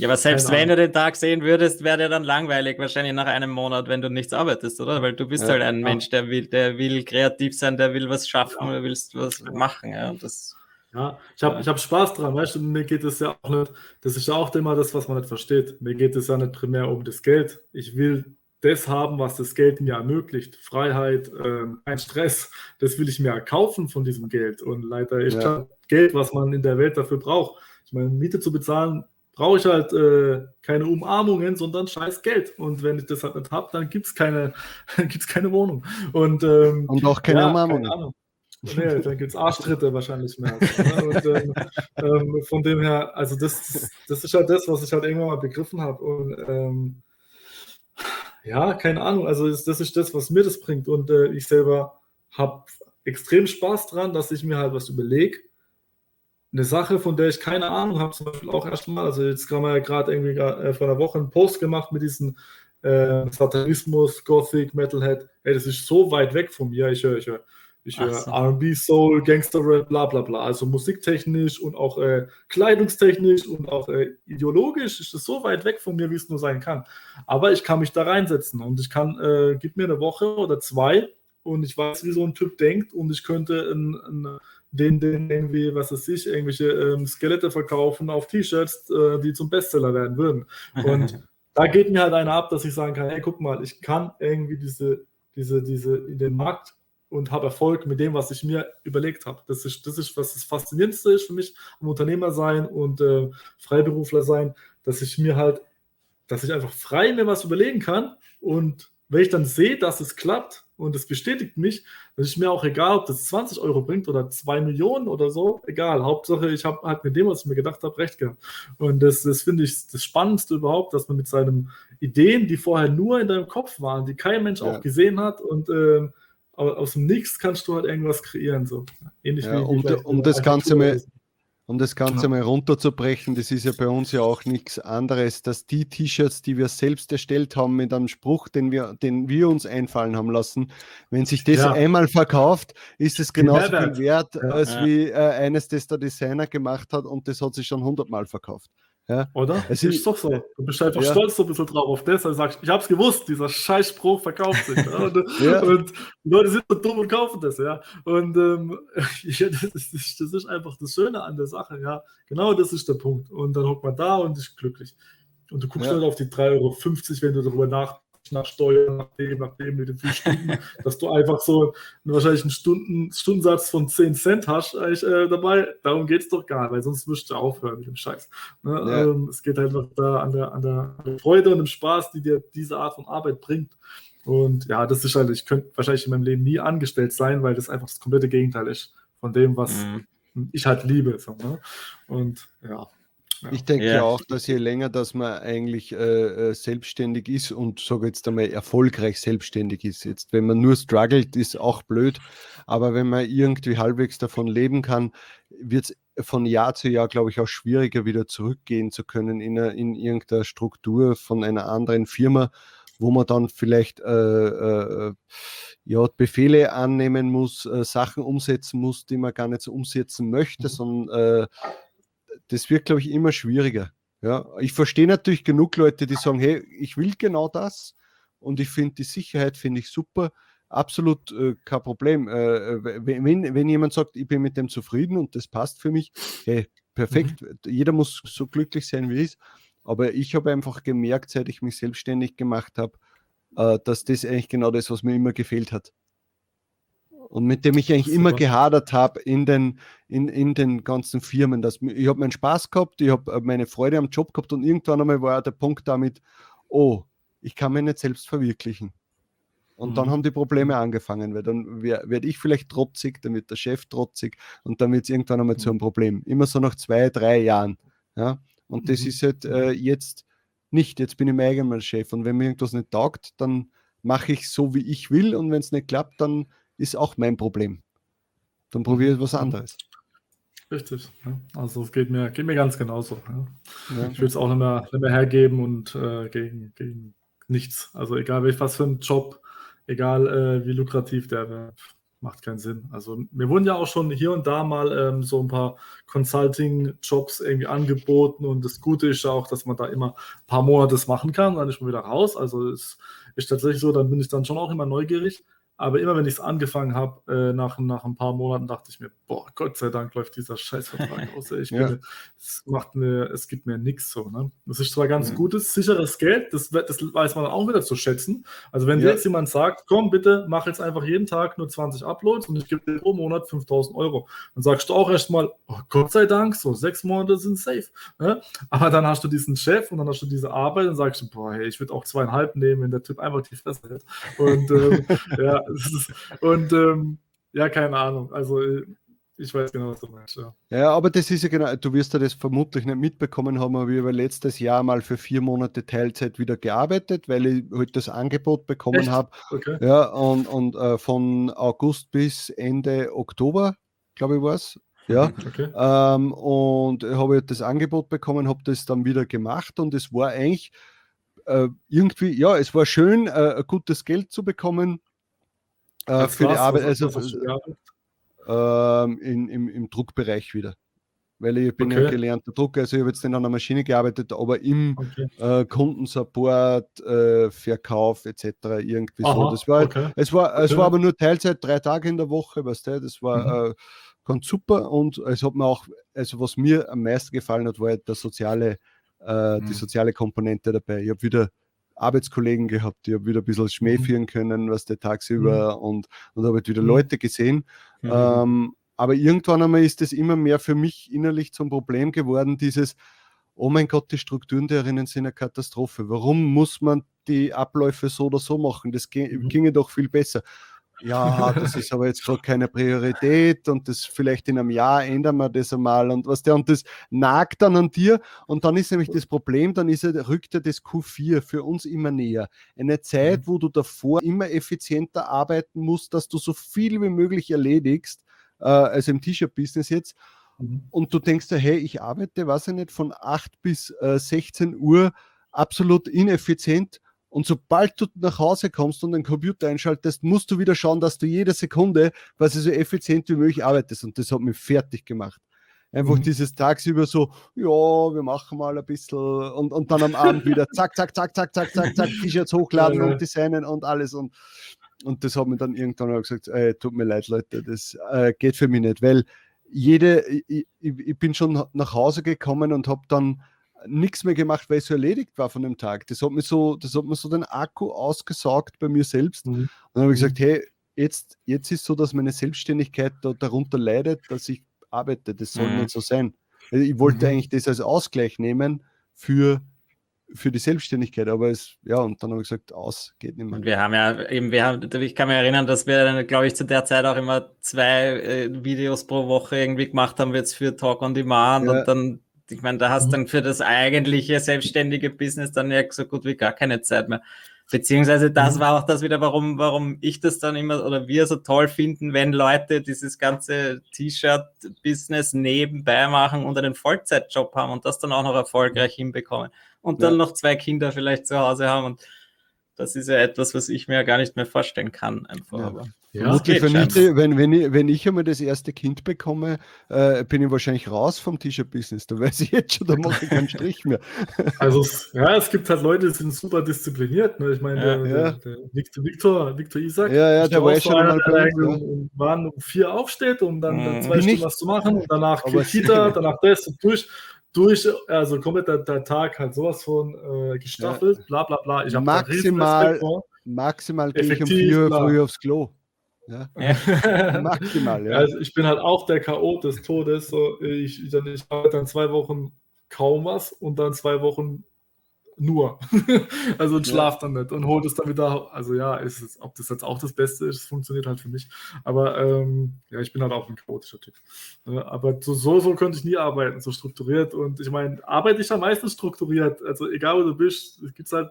ja, aber selbst wenn du den Tag sehen würdest, wäre der dann langweilig, wahrscheinlich nach einem Monat, wenn du nichts arbeitest, oder? Weil du bist ja, halt ein ja. Mensch, der will, der will kreativ sein, der will was schaffen, ja. du willst was machen, ja. das, ja, ich habe ich hab Spaß dran, weißt du, mir geht es ja auch nicht, das ist ja auch immer das, was man nicht versteht. Mir geht es ja nicht primär um das Geld. Ich will das haben, was das Geld mir ermöglicht. Freiheit, äh, kein Stress, das will ich mir erkaufen von diesem Geld. Und leider ist ja. Geld, was man in der Welt dafür braucht. Ich meine, Miete zu bezahlen, brauche ich halt äh, keine Umarmungen, sondern scheiß Geld. Und wenn ich das halt nicht habe, dann gibt es keine, *laughs* gibt's keine Wohnung. Und, ähm, und auch keine ja, Umarmungen. Keine Nee, dann gibt es Arschtritte wahrscheinlich mehr. Ne? Und, ähm, *laughs* ähm, von dem her, also das, das ist halt das, was ich halt irgendwann mal begriffen habe. Und ähm, ja, keine Ahnung, also das, das, ist das, was mir das bringt. Und äh, ich selber habe extrem Spaß dran, dass ich mir halt was überlege eine Sache, von der ich keine Ahnung habe, zum Beispiel auch erstmal, also jetzt haben wir ja gerade irgendwie äh, vor einer Woche einen Post gemacht mit diesem äh, Satanismus, Gothic, Metalhead. Ey, das ist so weit weg von mir. Ich höre ich hör, ich hör so. RB, Soul, Gangster Rap, bla bla bla. Also musiktechnisch und auch äh, kleidungstechnisch und auch äh, ideologisch ist es so weit weg von mir, wie es nur sein kann. Aber ich kann mich da reinsetzen und ich kann, äh, gib mir eine Woche oder zwei und ich weiß, wie so ein Typ denkt und ich könnte ein, ein den, den irgendwie, was weiß ich, irgendwelche ähm, Skelette verkaufen auf T-Shirts, äh, die zum Bestseller werden würden. Und *laughs* da geht mir halt einer ab, dass ich sagen kann, hey, guck mal, ich kann irgendwie diese, diese, diese in den Markt und habe Erfolg mit dem, was ich mir überlegt habe. Das ist, das ist, was das Faszinierendste ist für mich am Unternehmer sein und äh, Freiberufler sein, dass ich mir halt, dass ich einfach frei mir was überlegen kann und wenn ich dann sehe, dass es klappt und es bestätigt mich, dann ist mir auch egal, ob das 20 Euro bringt oder 2 Millionen oder so, egal. Hauptsache, ich habe halt mit dem, was ich mir gedacht habe, recht gehabt. Und das, das finde ich das Spannendste überhaupt, dass man mit seinen Ideen, die vorher nur in deinem Kopf waren, die kein Mensch ja. auch gesehen hat und äh, aus dem Nichts kannst du halt irgendwas kreieren. So. Ähnlich ja, wie um, um das Ganze mal um das Ganze ja. mal runterzubrechen, das ist ja bei uns ja auch nichts anderes, dass die T-Shirts, die wir selbst erstellt haben mit einem Spruch, den wir, den wir uns einfallen haben lassen, wenn sich das ja. einmal verkauft, ist es genauso viel wert, ja. als wie äh, eines, das der Designer gemacht hat und das hat sich schon hundertmal verkauft. Ja. Oder? Es ist, ist doch so. Du bist einfach ja. stolz so ein bisschen drauf auf. Also sagst, ich hab's gewusst, dieser Scheißspruch verkauft sich. und, ja. und, *laughs* Leute sind so dumm und kaufen das, ja. Und ähm, *laughs* ja, das, ist, das ist einfach das Schöne an der Sache, ja. Genau das ist der Punkt. Und dann hockt man da und ist glücklich. Und du guckst ja. halt auf die 3,50 Euro, wenn du darüber nachdenkst nach Steuern, nach dem, nach dem mit den vier Stunden, *laughs* dass du einfach so wahrscheinlich einen Stunden, Stundensatz von 10 Cent hast äh, dabei. Darum geht es doch gar nicht, weil sonst müsstest du aufhören mit dem Scheiß. Ne? Ja. Ähm, es geht halt noch da an der, an der Freude und dem Spaß, die dir diese Art von Arbeit bringt. Und ja, das ist halt, ich könnte wahrscheinlich in meinem Leben nie angestellt sein, weil das einfach das komplette Gegenteil ist von dem, was mhm. ich halt liebe. So, ne? Und ja, ich denke ja. auch, dass je länger, dass man eigentlich äh, äh, selbstständig ist und sage jetzt einmal erfolgreich selbstständig ist. Jetzt, wenn man nur struggelt, ist auch blöd. Aber wenn man irgendwie halbwegs davon leben kann, wird es von Jahr zu Jahr, glaube ich, auch schwieriger wieder zurückgehen zu können in, eine, in irgendeiner Struktur von einer anderen Firma wo man dann vielleicht äh, äh, ja, Befehle annehmen muss, äh, Sachen umsetzen muss, die man gar nicht so umsetzen möchte, mhm. sondern äh, das wird, glaube ich, immer schwieriger. Ja, ich verstehe natürlich genug Leute, die sagen, hey, ich will genau das und ich finde die Sicherheit finde ich super, absolut äh, kein Problem. Äh, äh wenn, wenn jemand sagt, ich bin mit dem zufrieden und das passt für mich, hey, perfekt. Mhm. Jeder muss so glücklich sein, wie er ist. Aber ich habe einfach gemerkt, seit ich mich selbstständig gemacht habe, äh, dass das eigentlich genau das, was mir immer gefehlt hat. Und mit dem ich eigentlich Super. immer gehadert habe in den, in, in den ganzen Firmen. Dass, ich habe meinen Spaß gehabt, ich habe äh, meine Freude am Job gehabt und irgendwann einmal war der Punkt damit, oh, ich kann mich nicht selbst verwirklichen. Und mhm. dann haben die Probleme angefangen, weil dann werde ich vielleicht trotzig, dann wird der Chef trotzig und dann wird es irgendwann einmal mhm. zu einem Problem. Immer so nach zwei, drei Jahren. Ja? Und das mhm. ist halt äh, jetzt nicht. Jetzt bin ich mein eigener Chef. Und wenn mir irgendwas nicht taugt, dann mache ich so, wie ich will. Und wenn es nicht klappt, dann ist auch mein Problem. Dann probiere ich was anderes. Richtig. Ja. Also es geht mir, geht mir ganz genauso. Ja. Ja. Ich will es auch nicht mehr, nicht mehr hergeben und äh, gegen, gegen nichts. Also egal was für ein Job, egal äh, wie lukrativ der wäre macht keinen Sinn. Also mir wurden ja auch schon hier und da mal ähm, so ein paar Consulting-Jobs irgendwie angeboten und das Gute ist auch, dass man da immer ein paar Monate machen kann, dann ist man wieder raus. Also es ist tatsächlich so, dann bin ich dann schon auch immer neugierig. Aber immer wenn ich es angefangen habe, äh, nach, nach ein paar Monaten dachte ich mir, boah, Gott sei Dank läuft dieser Scheißvertrag *laughs* aus. Ich ja. bin, es macht mir, es gibt mir nichts so. Ne? Das ist zwar ganz ja. gutes, sicheres Geld, das, das weiß man auch wieder zu schätzen. Also wenn ja. jetzt jemand sagt, komm bitte, mach jetzt einfach jeden Tag nur 20 Uploads und ich gebe dir pro Monat 5000 Euro, dann sagst du auch erstmal, oh, Gott sei Dank, so sechs Monate sind safe. Ne? Aber dann hast du diesen Chef und dann hast du diese Arbeit und sagst du, boah, hey, ich würde auch zweieinhalb nehmen, wenn der Typ einfach die Fresse hält. Und ähm, *laughs* ja, und ähm, ja, keine Ahnung. Also äh, ich weiß genau, was du meinst. Ja. ja, aber das ist ja genau, du wirst ja das vermutlich nicht mitbekommen haben, aber ich habe letztes Jahr mal für vier Monate Teilzeit wieder gearbeitet, weil ich halt das Angebot bekommen habe. Okay. Ja, und, und äh, von August bis Ende Oktober, glaube ich, war es. Ja, okay. ähm, und habe halt das Angebot bekommen, habe das dann wieder gemacht und es war eigentlich äh, irgendwie, ja, es war schön, äh, gutes Geld zu bekommen äh, für die Arbeit, also ähm, in, im, im Druckbereich wieder. Weil ich bin okay. ja gelernter Drucker, also ich habe jetzt nicht an einer Maschine gearbeitet, aber im okay. äh, Kundensupport, äh, Verkauf etc. irgendwie Aha, so. Das war, okay. es, war, es war aber nur Teilzeit, drei Tage in der Woche, weißt du, das war mhm. äh, ganz super und es hat mir auch, also was mir am meisten gefallen hat, war halt der soziale, äh, mhm. die soziale Komponente dabei. Ich habe wieder Arbeitskollegen gehabt, die habe wieder ein bisschen Schmäh mhm. führen können, was der tagsüber mhm. und, und habe halt wieder mhm. Leute gesehen. Mhm. Ähm, aber irgendwann einmal ist es immer mehr für mich innerlich zum Problem geworden, dieses, oh mein Gott, die Strukturen derinnen sind eine Katastrophe. Warum muss man die Abläufe so oder so machen? Das mhm. ginge doch viel besser ja, das ist aber jetzt gerade keine Priorität und das vielleicht in einem Jahr ändern wir das einmal und was der und das nagt dann an dir und dann ist nämlich das Problem, dann ist er, rückt er das Q4 für uns immer näher. Eine Zeit, mhm. wo du davor immer effizienter arbeiten musst, dass du so viel wie möglich erledigst, äh, also im T-Shirt-Business jetzt. Mhm. Und du denkst dir, hey, ich arbeite, weiß ich nicht, von 8 bis äh, 16 Uhr absolut ineffizient und sobald du nach Hause kommst und den Computer einschaltest, musst du wieder schauen, dass du jede Sekunde quasi so effizient wie möglich arbeitest. Und das hat mich fertig gemacht. Einfach mhm. dieses tagsüber so, ja, wir machen mal ein bisschen und, und dann am Abend wieder *laughs* zack, zack, zack, zack, zack, zack, zack, T-Shirts hochladen und designen und alles. Und, und das hat mir dann irgendwann auch gesagt, ey, tut mir leid, Leute, das äh, geht für mich nicht, weil jede, ich, ich bin schon nach Hause gekommen und habe dann nichts mehr gemacht, weil es so erledigt war von dem Tag. Das hat mir so, das hat mir so den Akku ausgesaugt bei mir selbst. Mhm. Und dann habe ich gesagt, mhm. hey, jetzt, jetzt ist so, dass meine Selbstständigkeit da, darunter leidet, dass ich arbeite. Das soll mhm. nicht so sein. Also ich wollte mhm. eigentlich das als Ausgleich nehmen für, für die Selbstständigkeit, aber es, ja, und dann habe ich gesagt, aus, geht nicht mehr. Und wir haben ja eben, wir haben, ich kann mich erinnern, dass wir dann, glaube ich, zu der Zeit auch immer zwei äh, Videos pro Woche irgendwie gemacht haben, jetzt für Talk on Demand ja. und dann ich meine, da hast du mhm. dann für das eigentliche selbstständige Business dann ja so gut wie gar keine Zeit mehr. Beziehungsweise das mhm. war auch das wieder, warum, warum ich das dann immer oder wir so toll finden, wenn Leute dieses ganze T-Shirt-Business nebenbei machen und einen Vollzeitjob haben und das dann auch noch erfolgreich hinbekommen und dann ja. noch zwei Kinder vielleicht zu Hause haben und das ist ja etwas, was ich mir gar nicht mehr vorstellen kann. Einfach. Ja. Aber ja, Vermutlich, wenn, ich, wenn, wenn, ich, wenn ich einmal das erste Kind bekomme, äh, bin ich wahrscheinlich raus vom T-Shirt-Business. Da weiß ich jetzt schon, da mache ich keinen Strich mehr. *laughs* Also, ja, es gibt halt Leute, die sind super diszipliniert. Ne? Ich meine, ja, der, ja. der, Victor, Victor, Victor Isaac, ja, ja, der war schon einer, mal der um, wann um vier aufsteht, um dann, dann mhm. zwei Stunden was zu machen und danach Kita, *laughs* danach das und durch durch, also komplett der, der, Tag halt sowas von äh, gestaffelt, ja. bla bla bla. Ich maximal, maximal gehe ich um vier früh aufs Klo. Ja. *laughs* *laughs* Maximal, ja. Also ich bin halt auch der K.O. des Todes. So, ich, ich, ich arbeite dann zwei Wochen kaum was und dann zwei Wochen nur. *laughs* also und schlaf dann nicht und holt es dann wieder. Also ja, ist es, ob das jetzt auch das Beste ist, funktioniert halt für mich. Aber ähm, ja, ich bin halt auch ein chaotischer Typ. Aber so, so, so könnte ich nie arbeiten, so strukturiert. Und ich meine, arbeite ich ja meistens strukturiert. Also egal wo du bist, es gibt halt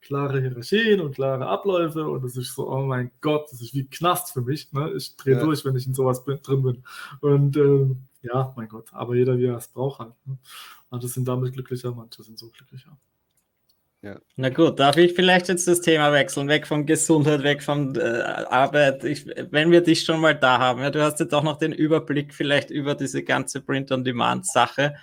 klare Hierarchien und klare Abläufe und es ist so, oh mein Gott, das ist wie Knast für mich. Ne? Ich drehe ja. durch, wenn ich in sowas bin, drin bin. Und ähm, ja, mein Gott, aber jeder, wie er es braucht halt. Ne? Manche sind damit glücklicher, manche sind so glücklicher. Ja. Na gut, darf ich vielleicht jetzt das Thema wechseln, weg von Gesundheit, weg von äh, Arbeit. Ich, wenn wir dich schon mal da haben, ja, du hast jetzt auch noch den Überblick vielleicht über diese ganze Print-on-Demand-Sache.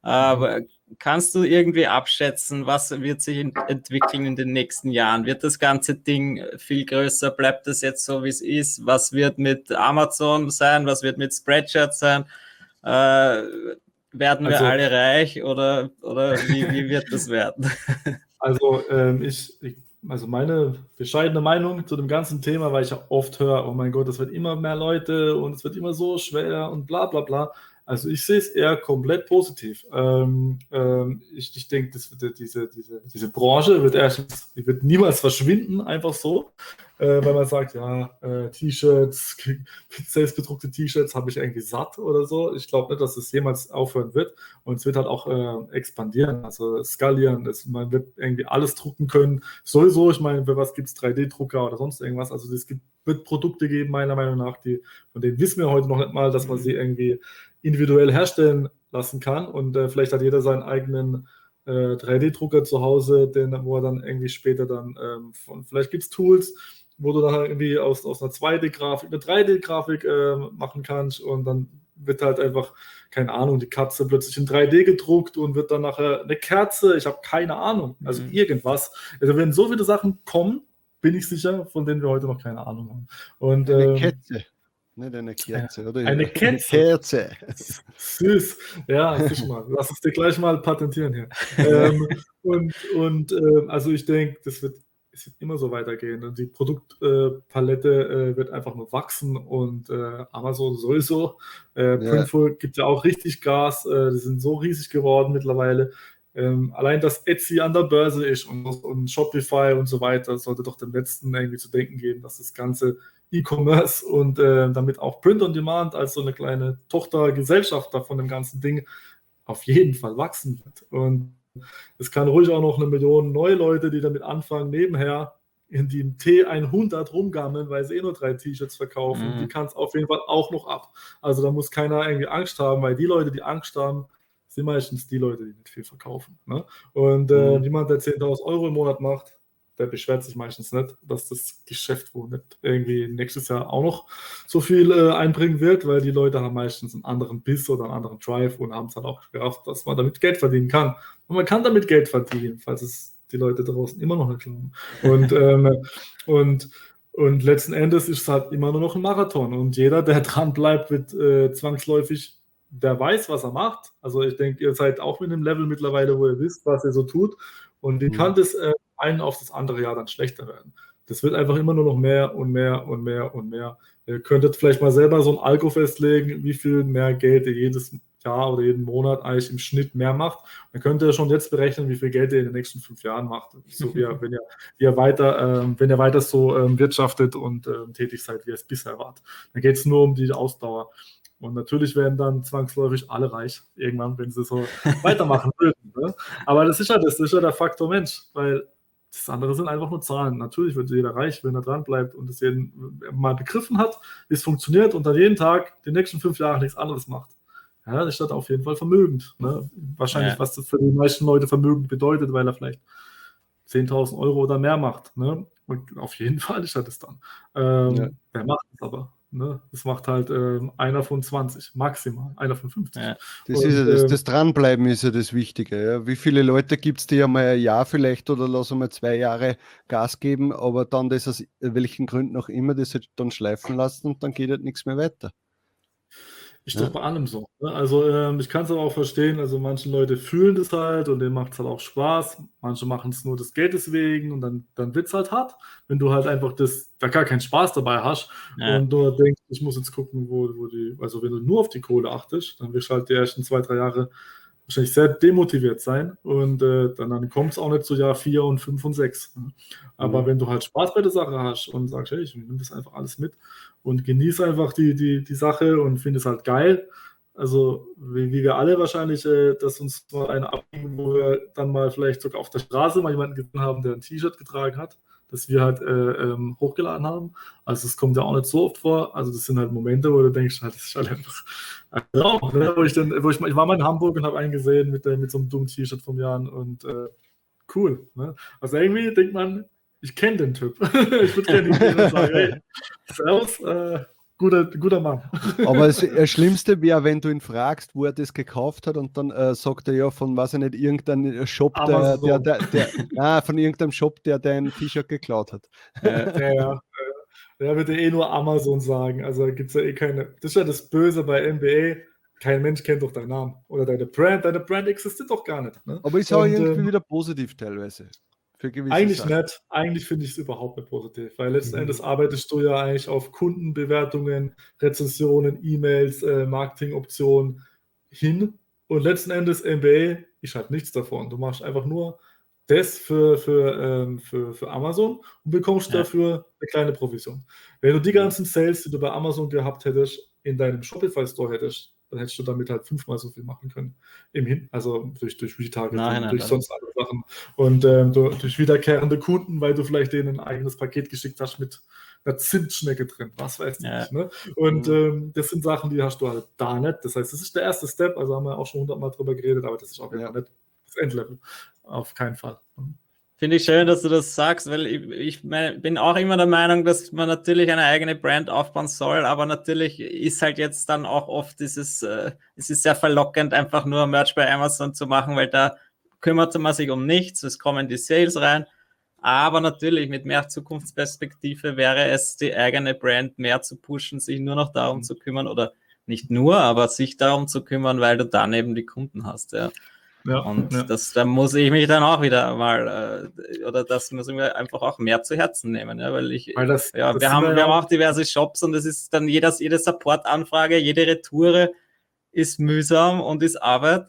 Aber kannst du irgendwie abschätzen, was wird sich entwickeln in den nächsten Jahren? Wird das ganze Ding viel größer? Bleibt es jetzt so, wie es ist? Was wird mit Amazon sein? Was wird mit Spreadshirt sein? Äh, werden wir also, alle reich oder, oder wie, wie wird das werden? *laughs* Also ähm, ich, ich, also meine bescheidene Meinung zu dem ganzen Thema, weil ich ja oft höre, oh mein Gott, es wird immer mehr Leute und es wird immer so schwer und bla bla bla. Also ich sehe es eher komplett positiv. Ähm, ähm, ich, ich denke, diese, diese, diese Branche wird, die wird niemals verschwinden, einfach so äh, weil man sagt, ja, äh, T-Shirts, *laughs* selbstbedruckte T-Shirts habe ich irgendwie satt oder so. Ich glaube nicht, dass es jemals aufhören wird und es wird halt auch äh, expandieren, also skalieren. Es, man wird irgendwie alles drucken können. Sowieso, ich meine, für was gibt es 3D-Drucker oder sonst irgendwas? Also es gibt, wird Produkte geben, meiner Meinung nach, die, von denen wissen wir heute noch nicht mal, dass man sie irgendwie individuell herstellen lassen kann und äh, vielleicht hat jeder seinen eigenen 3D-Drucker äh, zu Hause, den, wo er dann irgendwie später dann ähm, von, vielleicht gibt es Tools, wo du dann irgendwie aus, aus einer 2D-Grafik eine 3D-Grafik äh, machen kannst und dann wird halt einfach, keine Ahnung, die Katze plötzlich in 3D gedruckt und wird dann nachher eine Kerze, ich habe keine Ahnung, also mhm. irgendwas. Also wenn so viele Sachen kommen, bin ich sicher, von denen wir heute noch keine Ahnung haben. Und, eine ähm, Kette. Nicht eine Kerze, oder? Eine Kerze. Kerze. Süß. Ja, sicher mal. Lass uns dir gleich mal patentieren hier. *laughs* ähm, und und äh, also ich denke, das wird es wird immer so weitergehen. Und die Produktpalette äh, wird einfach nur wachsen und äh, Amazon sowieso. Äh, Printful ja. gibt ja auch richtig Gas. Äh, die sind so riesig geworden mittlerweile. Ähm, allein, dass Etsy an der Börse ist und, und, Shopify und so weiter, sollte doch dem Letzten irgendwie zu denken geben, dass das ganze E-Commerce und äh, damit auch Print on Demand als so eine kleine Tochtergesellschaft von dem ganzen Ding auf jeden Fall wachsen wird. Und es kann ruhig auch noch eine Million neue Leute, die damit anfangen, nebenher in die T100 rumgammeln, weil sie eh nur drei T-Shirts verkaufen. Mhm. Die kann es auf jeden Fall auch noch ab. Also da muss keiner irgendwie Angst haben, weil die Leute, die Angst haben, sind meistens die Leute, die nicht viel verkaufen. Ne? Und äh, mhm. jemand, der 10.000 Euro im Monat macht, der beschwert sich meistens nicht, dass das Geschäft wohl nicht irgendwie nächstes Jahr auch noch so viel äh, einbringen wird, weil die Leute haben meistens einen anderen Biss oder einen anderen Drive und haben es halt auch gerafft, dass man damit Geld verdienen kann. Und man kann damit Geld verdienen, falls es die Leute draußen immer noch nicht glauben. Und, *laughs* ähm, und, und letzten Endes ist es halt immer nur noch ein Marathon. Und jeder, der *laughs* dran bleibt, wird äh, zwangsläufig, der weiß, was er macht. Also ich denke, ihr seid auch mit dem Level mittlerweile, wo ihr wisst, was ihr so tut. Und wie mhm. kann das äh, einen auf das andere Jahr dann schlechter werden? Das wird einfach immer nur noch mehr und mehr und mehr und mehr. Ihr könntet vielleicht mal selber so ein Alko festlegen, wie viel mehr Geld ihr jedes Jahr oder jeden Monat eigentlich im Schnitt mehr macht. Dann könnt ihr schon jetzt berechnen, wie viel Geld ihr in den nächsten fünf Jahren macht. So wie ihr, *laughs* wenn ihr, wie ihr weiter, ähm, wenn ihr weiter so ähm, wirtschaftet und ähm, tätig seid, wie ihr es bisher wart. Dann geht es nur um die Ausdauer. Und natürlich werden dann zwangsläufig alle reich irgendwann, wenn sie so *laughs* weitermachen würden. Ne? Aber das ist ja das ist ja der Faktor Mensch, weil das andere sind einfach nur Zahlen. Natürlich wird jeder reich, wenn er dran bleibt und es jeden mal begriffen hat, wie es funktioniert und dann jeden Tag die nächsten fünf Jahre nichts anderes macht. Ja, das ist auf jeden Fall vermögend. Ne? Wahrscheinlich, ja. was das für die meisten Leute vermögend bedeutet, weil er vielleicht 10.000 Euro oder mehr macht. Ne? Und auf jeden *laughs* Fall ist das dann. Ähm, ja. Wer macht es aber? Ne? Das macht halt ähm, einer von 20, maximal, einer von 50. Ja. Das, und, ist ja das, ähm, das Dranbleiben ist ja das Wichtige. Ja? Wie viele Leute gibt es, die ja mal ein Jahr vielleicht oder lassen mal zwei Jahre Gas geben, aber dann das aus welchen Gründen auch immer das halt dann schleifen lassen und dann geht halt nichts mehr weiter. Ist doch bei allem so. Ne? Also ähm, ich kann es aber auch verstehen, also manche Leute fühlen das halt und denen macht es halt auch Spaß. Manche machen es nur des Geldes wegen und dann, dann wird es halt hart. Wenn du halt einfach das, da gar keinen Spaß dabei hast ja. und du denkst, ich muss jetzt gucken, wo, wo die, also wenn du nur auf die Kohle achtest, dann wirst du halt die ersten zwei, drei Jahre wahrscheinlich sehr demotiviert sein und äh, dann, dann kommt es auch nicht zu Jahr 4 und 5 und 6. Ne? Aber mhm. wenn du halt Spaß bei der Sache hast und sagst, hey, ich nehme das einfach alles mit und genieße einfach die, die, die Sache und finde es halt geil, also wie, wie, wir alle wahrscheinlich, äh, dass uns mal eine abgeben, wo wir dann mal vielleicht sogar auf der Straße mal jemanden gesehen haben, der ein T-Shirt getragen hat das wir halt äh, ähm, hochgeladen haben. Also das kommt ja auch nicht so oft vor. Also das sind halt Momente, wo du denkst, halt, das ist halt einfach auch, ne? wo ich dann, wo ich, ich war mal in Hamburg und habe einen gesehen mit, mit so einem dummen T-Shirt vom Jan und äh, cool. Ne? Also irgendwie denkt man, ich kenne den Typ. *laughs* ich würde gerne ihn sagen, hey, *laughs* Servus, äh, guter, guter Mann. Aber das, *laughs* Schlimmste wäre, wenn du ihn fragst, wo er das gekauft hat und dann äh, sagt er ja von, weiß ich nicht, irgendeinem Shop, der, der, der, der, ah, von irgendeinem Shop, der dein T-Shirt geklaut hat. Ja, ja, ja. Der würde eh nur Amazon sagen. Also gibt es ja eh keine. Das ist ja das Böse bei NBA. Kein Mensch kennt doch deinen Namen oder deine Brand. Deine Brand existiert doch gar nicht. Ne? Aber ist auch irgendwie ähm, wieder positiv teilweise. Eigentlich Sachen. nicht. Eigentlich finde ich es überhaupt nicht positiv, weil letzten mhm. Endes arbeitest du ja eigentlich auf Kundenbewertungen, Rezensionen, E-Mails, äh, Marketingoptionen hin und letzten Endes MBA ist halt nichts davon. Du machst einfach nur das für, für, ähm, für, für Amazon und bekommst ja. dafür eine kleine Provision. Wenn du die ganzen Sales, die du bei Amazon gehabt hättest, in deinem Shopify Store hättest, dann hättest du damit halt fünfmal so viel machen können. Im Hin also durch, durch Retargeting, nein, durch nein. sonst andere Sachen. Und ähm, durch wiederkehrende Kunden, weil du vielleicht denen ein eigenes Paket geschickt hast mit einer Zimtschnecke drin, was weiß ich ja. nicht. Ne? Und mhm. ähm, das sind Sachen, die hast du halt da nicht. Das heißt, das ist der erste Step, also haben wir auch schon hundertmal drüber geredet, aber das ist auch ja. nicht das Endlevel. Auf keinen Fall. Finde ich schön, dass du das sagst, weil ich, ich bin auch immer der Meinung, dass man natürlich eine eigene Brand aufbauen soll, aber natürlich ist halt jetzt dann auch oft dieses, äh, es ist sehr verlockend, einfach nur Merch bei Amazon zu machen, weil da kümmert man sich um nichts, es kommen die Sales rein. Aber natürlich mit mehr Zukunftsperspektive wäre es, die eigene Brand mehr zu pushen, sich nur noch darum zu kümmern oder nicht nur, aber sich darum zu kümmern, weil du dann eben die Kunden hast. Ja. Ja, und ja. das, da muss ich mich dann auch wieder mal, äh, oder das muss ich mir einfach auch mehr zu Herzen nehmen, ja, weil ich, weil das, ja, das wir, haben, wir haben auch diverse Shops und es ist dann jedes, jede Support-Anfrage, jede Retoure ist mühsam und ist Arbeit.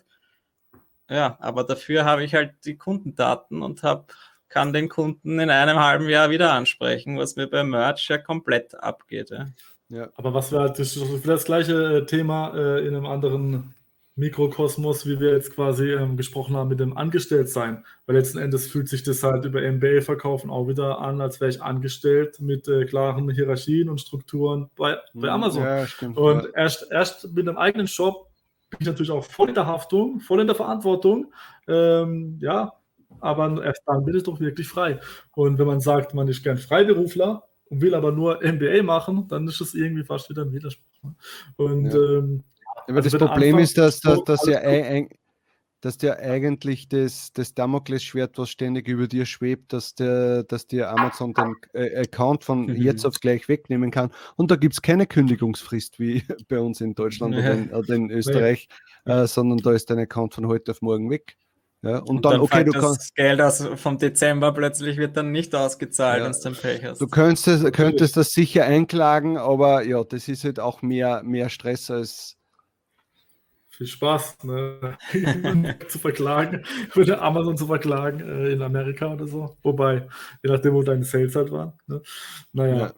Ja, aber dafür habe ich halt die Kundendaten und hab, kann den Kunden in einem halben Jahr wieder ansprechen, was mir beim Merch ja komplett abgeht. Ja. Ja, aber was wir halt, das ist das gleiche Thema äh, in einem anderen Mikrokosmos, wie wir jetzt quasi ähm, gesprochen haben mit dem Angestelltsein. Weil letzten Endes fühlt sich das halt über MBA-Verkaufen auch wieder an, als wäre ich angestellt mit äh, klaren Hierarchien und Strukturen bei, bei mhm. Amazon. Ja, stimmt, und ja. erst, erst mit einem eigenen Shop bin ich natürlich auch voll in der Haftung, voll in der Verantwortung. Ähm, ja, aber erst dann bin ich doch wirklich frei. Und wenn man sagt, man ist gern Freiberufler und will aber nur MBA machen, dann ist das irgendwie fast wieder ein Widerspruch. Ne? Und ja. ähm, aber also das Problem ist, dass, dass, dass, ja ein, dass dir eigentlich das, das Damoklesschwert, was ständig über dir schwebt, dass, der, dass dir Amazon den äh, Account von mhm. jetzt auf gleich wegnehmen kann. Und da gibt es keine Kündigungsfrist wie *laughs* bei uns in Deutschland ja. oder, in, oder, in, Österreich, ja. äh, sondern da ist dein Account von heute auf morgen weg. Ja, und, und dann, dann okay, du das kannst. Geld aus vom Dezember plötzlich wird dann nicht ausgezahlt, ja, wenn es dann Pech hast. Du könntest, könntest das sicher einklagen, aber ja, das ist halt auch mehr, mehr Stress als, viel Spaß, ne? *laughs* zu verklagen, würde Amazon zu verklagen äh, in Amerika oder so. Wobei, je nachdem, wo deine Sales halt waren. Ne? Naja, ja.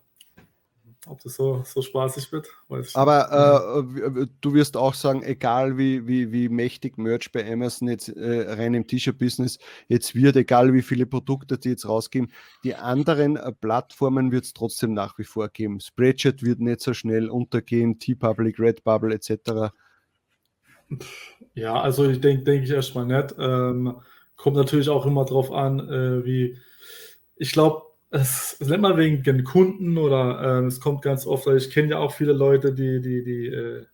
ob das so, so spaßig wird, weiß ich Aber nicht. Äh, du wirst auch sagen, egal wie, wie, wie mächtig Merch bei Amazon jetzt äh, rein im T-Shirt-Business jetzt wird, egal wie viele Produkte die jetzt rausgeben, die anderen äh, Plattformen wird es trotzdem nach wie vor geben. Spreadshirt wird nicht so schnell untergehen, T-Public, Redbubble etc. Ja, also ich denke denk ich erstmal nicht. Ähm, kommt natürlich auch immer drauf an, äh, wie, ich glaube, es ist nicht mal wegen den Kunden oder äh, es kommt ganz oft, ich kenne ja auch viele Leute, die, die, die, äh,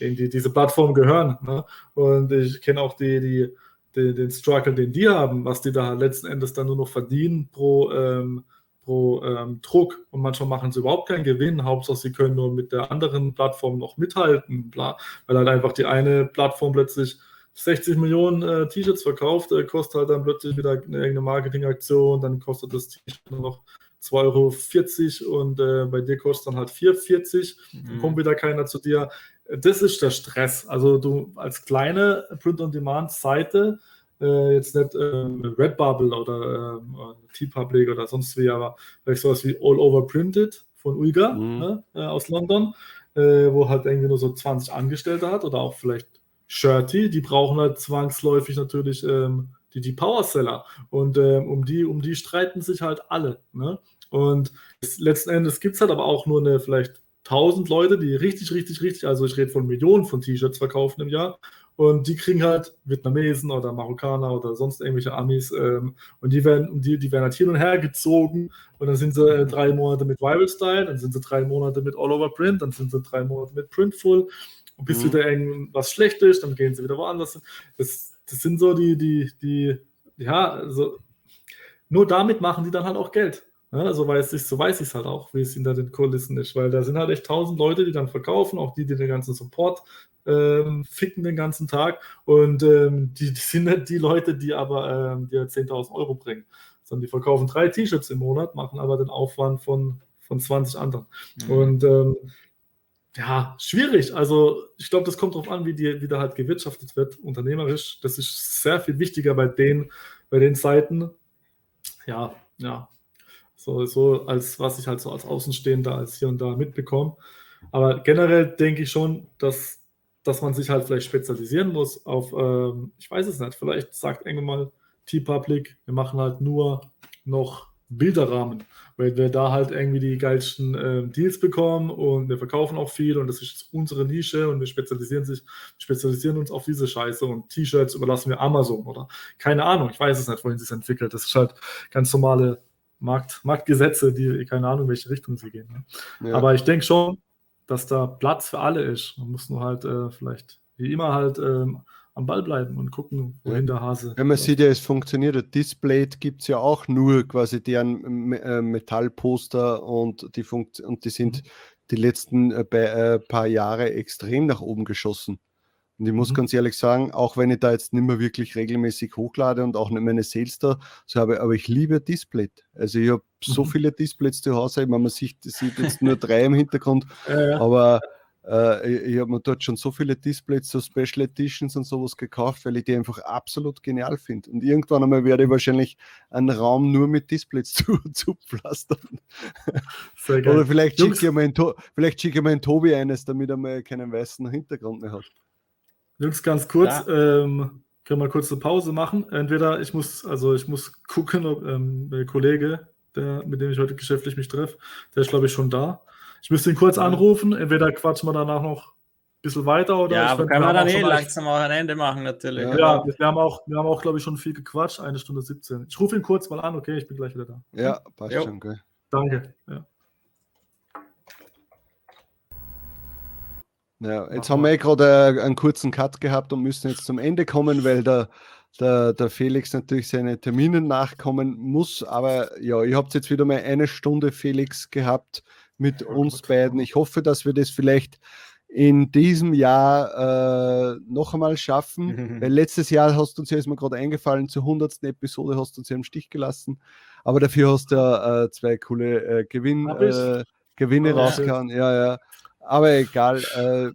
die diese Plattform gehören. Ne? Und ich kenne auch die, die, die, den Struggle, den die haben, was die da letzten Endes dann nur noch verdienen pro, ähm, pro ähm, Druck. Und manchmal machen sie überhaupt keinen Gewinn. Hauptsache, sie können nur mit der anderen Plattform noch mithalten, bla, weil halt einfach die eine Plattform plötzlich 60 Millionen äh, T-Shirts verkauft, äh, kostet halt dann plötzlich wieder eine, irgendeine Marketingaktion, dann kostet das T-Shirt nur noch 2,40 Euro und äh, bei dir kostet dann halt 4,40, mhm. dann kommt wieder keiner zu dir. Das ist der Stress. Also du als kleine Print-on-Demand-Seite, äh, jetzt nicht ähm, Redbubble oder ähm, T-Public oder sonst wie, aber vielleicht sowas wie All Over Printed von Uyghur mhm. ne, äh, aus London, äh, wo halt irgendwie nur so 20 Angestellte hat oder auch vielleicht Shirty, die brauchen halt zwangsläufig natürlich ähm, die, die Powerseller. Und ähm, um, die, um die streiten sich halt alle. Ne? Und es, letzten Endes gibt es halt aber auch nur eine vielleicht 1000 Leute, die richtig, richtig, richtig, also ich rede von Millionen von T-Shirts verkaufen im Jahr. Und die kriegen halt Vietnamesen oder Marokkaner oder sonst irgendwelche Amis. Ähm, und die werden, die, die werden halt hin und her gezogen. Und dann sind sie äh, drei Monate mit Rival Style, dann sind sie drei Monate mit All Over Print, dann sind sie drei Monate mit Printful und bis mhm. wieder irgendwas schlecht ist, dann gehen sie wieder woanders. Das, das sind so die, die, die, ja, also nur damit machen die dann halt auch Geld. Ja, so weiß ich so weiß ich es halt auch, wie es hinter den Kulissen ist, weil da sind halt echt tausend Leute, die dann verkaufen, auch die, die den ganzen Support ähm, ficken den ganzen Tag und ähm, die, die, sind nicht die Leute, die aber ähm, dir 10.000 Euro bringen, sondern die verkaufen drei T-Shirts im Monat, machen aber den Aufwand von, von 20 anderen. Mhm. Und ähm, ja, schwierig. Also ich glaube, das kommt darauf an, wie, die, wie da halt gewirtschaftet wird, unternehmerisch. Das ist sehr viel wichtiger bei den, bei den Seiten. Ja, ja. So, so als was ich halt so als Außenstehender als hier und da mitbekomme. Aber generell denke ich schon, dass, dass man sich halt vielleicht spezialisieren muss auf, ähm, ich weiß es nicht, vielleicht sagt irgendwann mal T-Public, wir machen halt nur noch Bilderrahmen, weil wir da halt irgendwie die geilsten äh, Deals bekommen und wir verkaufen auch viel und das ist unsere Nische und wir spezialisieren sich, spezialisieren uns auf diese Scheiße und T-Shirts überlassen wir Amazon oder keine Ahnung, ich weiß es nicht, wohin sich entwickelt. Das ist halt ganz normale Markt, Marktgesetze, die keine Ahnung, in welche Richtung sie gehen. Ne? Ja. Aber ich denke schon, dass da Platz für alle ist. Man muss nur halt äh, vielleicht wie immer halt ähm, am Ball bleiben und gucken, wohin der Hase. Ja, man sieht ja, es funktioniert. Das Display gibt es ja auch nur quasi deren äh, Metallposter und die, Funkt und die sind mhm. die letzten äh, äh, paar Jahre extrem nach oben geschossen. Und ich muss mhm. ganz ehrlich sagen, auch wenn ich da jetzt nicht mehr wirklich regelmäßig hochlade und auch nicht meine Sales da so habe, aber ich liebe Display. Also ich habe so mhm. viele Displays zu Hause, ich meine, man sieht, sieht jetzt nur drei im Hintergrund, ja, ja. aber äh, ich, ich habe mir dort schon so viele Displays, so Special Editions und sowas gekauft, weil ich die einfach absolut genial finde. Und irgendwann einmal werde ich wahrscheinlich einen Raum nur mit Displays *laughs* zu, zu pflastern. Oder vielleicht schicke ich, schicke ich meinen Tobi eines, damit er mal keinen weißen Hintergrund mehr hat. Jungs, ganz kurz, ja. ähm, können wir kurz eine Pause machen. Entweder ich muss, also ich muss gucken, ob ähm, der Kollege, der, mit dem ich heute geschäftlich mich treffe, der ist, glaube ich, schon da. Ich müsste ihn kurz anrufen, entweder quatschen wir danach noch ein bisschen weiter oder. Ja, aber können wir dann eh langsam auch ein Ende machen, natürlich. Ja, ja wir, haben auch, wir haben auch, glaube ich, schon viel gequatscht, eine Stunde 17. Ich rufe ihn kurz mal an, okay, ich bin gleich wieder da. Ja, passt jo. schon, okay. Danke. Ja. Ja, jetzt haben wir eh gerade einen kurzen Cut gehabt und müssen jetzt zum Ende kommen, weil der, der, der Felix natürlich seine Termine nachkommen muss. Aber ja, ihr habt jetzt wieder mal eine Stunde Felix gehabt mit uns beiden. Ich hoffe, dass wir das vielleicht in diesem Jahr äh, noch einmal schaffen, mhm. *laughs* weil letztes Jahr hast du uns ja, ist mir gerade eingefallen, zur 100. Episode hast du uns ja im Stich gelassen, aber dafür hast du ja äh, zwei coole äh, Gewinn, äh, Gewinne oh, rausgehauen. Ja, ja. Aber egal. Äh,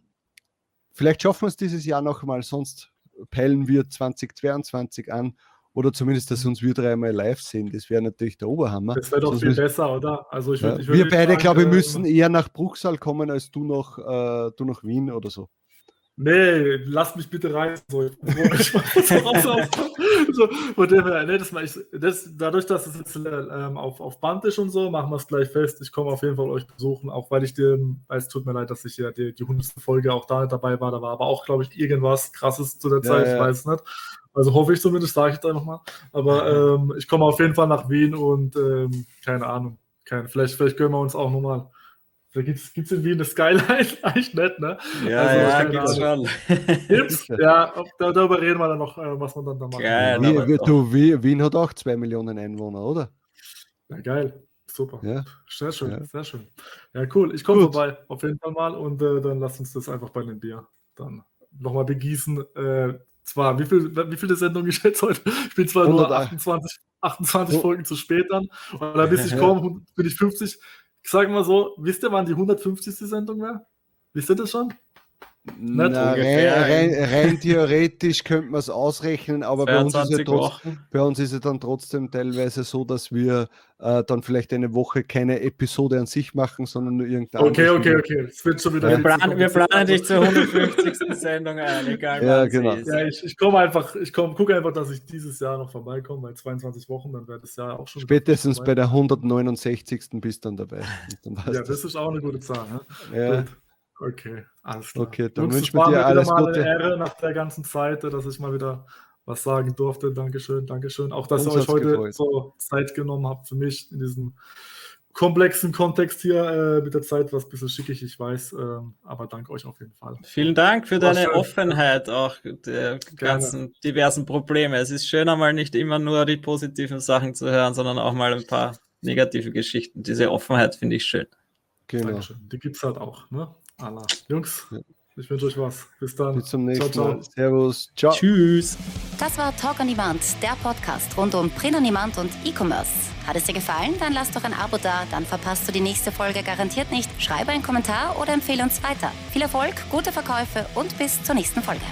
vielleicht schaffen wir es dieses Jahr noch einmal, sonst peilen wir 2022 an oder zumindest, dass uns wir dreimal live sehen. Das wäre natürlich der Oberhammer. Das wäre doch Sonst viel besser, oder? Also ich würd, ja. ich wir beide, glaube ich, müssen eher nach Bruchsal kommen als du nach, äh, du nach Wien oder so. Nee, lass mich bitte rein. So, ich so, von dem her, nee, das, ich, das, dadurch, dass es jetzt ähm, auf, auf Band ist und so, machen wir es gleich fest. Ich komme auf jeden Fall euch besuchen, auch weil ich dir, es tut mir leid, dass ich ja die, die 100. Folge auch da dabei war. Da war aber auch, glaube ich, irgendwas krasses zu der Zeit, ja, ich weiß nicht. Also hoffe ich zumindest, sage ich da nochmal. Aber ähm, ich komme auf jeden Fall nach Wien und ähm, keine Ahnung. Kein, vielleicht, vielleicht gönnen wir uns auch nochmal da gibt es in Wien eine Skyline *laughs* eigentlich nicht, ne? Ja, also, ja, gibt's schon. *laughs* Gibt's? Ja, darüber reden wir dann noch, äh, was man dann da macht. Geil, Wie, du, Wien hat auch zwei Millionen Einwohner, oder? Ja, geil. Super. Ja. Sehr schön, ja. sehr schön. Ja, cool. Ich komme vorbei, auf jeden Fall mal. Und äh, dann lasst uns das einfach bei dem Bier dann nochmal begießen. Äh, zwar, wie viel, wie viele Sendungen ich jetzt heute? *laughs* Ich bin zwar nur 28, 28 oh. Folgen zu spät dann. Und bis ich komme, bin ich 50 ich sage mal so, wisst ihr, wann die 150. Sendung wäre? Wisst ihr das schon? Na, rein, rein, rein, theoretisch könnte man es ausrechnen, aber bei uns, ja trotzdem, bei uns, ist es dann trotzdem teilweise so, dass wir äh, dann vielleicht eine Woche keine Episode an sich machen, sondern nur irgendeine Okay, okay, okay. Es wird schon wieder wir, planen, wir planen dich zur 150. Sendung ein, egal ja, genau. Ja, ich, ich komme einfach, ich komm, gucke einfach, dass ich dieses Jahr noch vorbeikomme, weil 22 Wochen, dann wäre das Jahr auch schon. Spätestens bei der 169. bist du dann dabei. Dann ja, das ist auch eine gute Zahl. Ne? Ja. Gut. Okay, alles klar. Okay, dann wünsche ich dir alles mal Gute. Eine Ehre nach der ganzen Zeit, dass ich mal wieder was sagen durfte. Dankeschön, Dankeschön. Auch, dass Uns ihr euch heute gefreut. so Zeit genommen habt für mich in diesem komplexen Kontext hier äh, mit der Zeit, was ein bisschen schickig, ich weiß, äh, aber danke euch auf jeden Fall. Vielen Dank für deine schön. Offenheit auch der ganzen diversen Probleme. Es ist schön, einmal nicht immer nur die positiven Sachen zu hören, sondern auch mal ein paar negative Geschichten. Diese Offenheit finde ich schön. Genau. Dankeschön. Die gibt es halt auch. Ne? Allah. Jungs, ich wünsche euch was. Bis dann. Bis zum nächsten ciao, ciao. Mal. Servus. Ciao. Tschüss. Das war Talk on Demand, der Podcast rund um Print on Demand und E-Commerce. Hat es dir gefallen? Dann lass doch ein Abo da, dann verpasst du die nächste Folge garantiert nicht. Schreibe einen Kommentar oder empfehle uns weiter. Viel Erfolg, gute Verkäufe und bis zur nächsten Folge.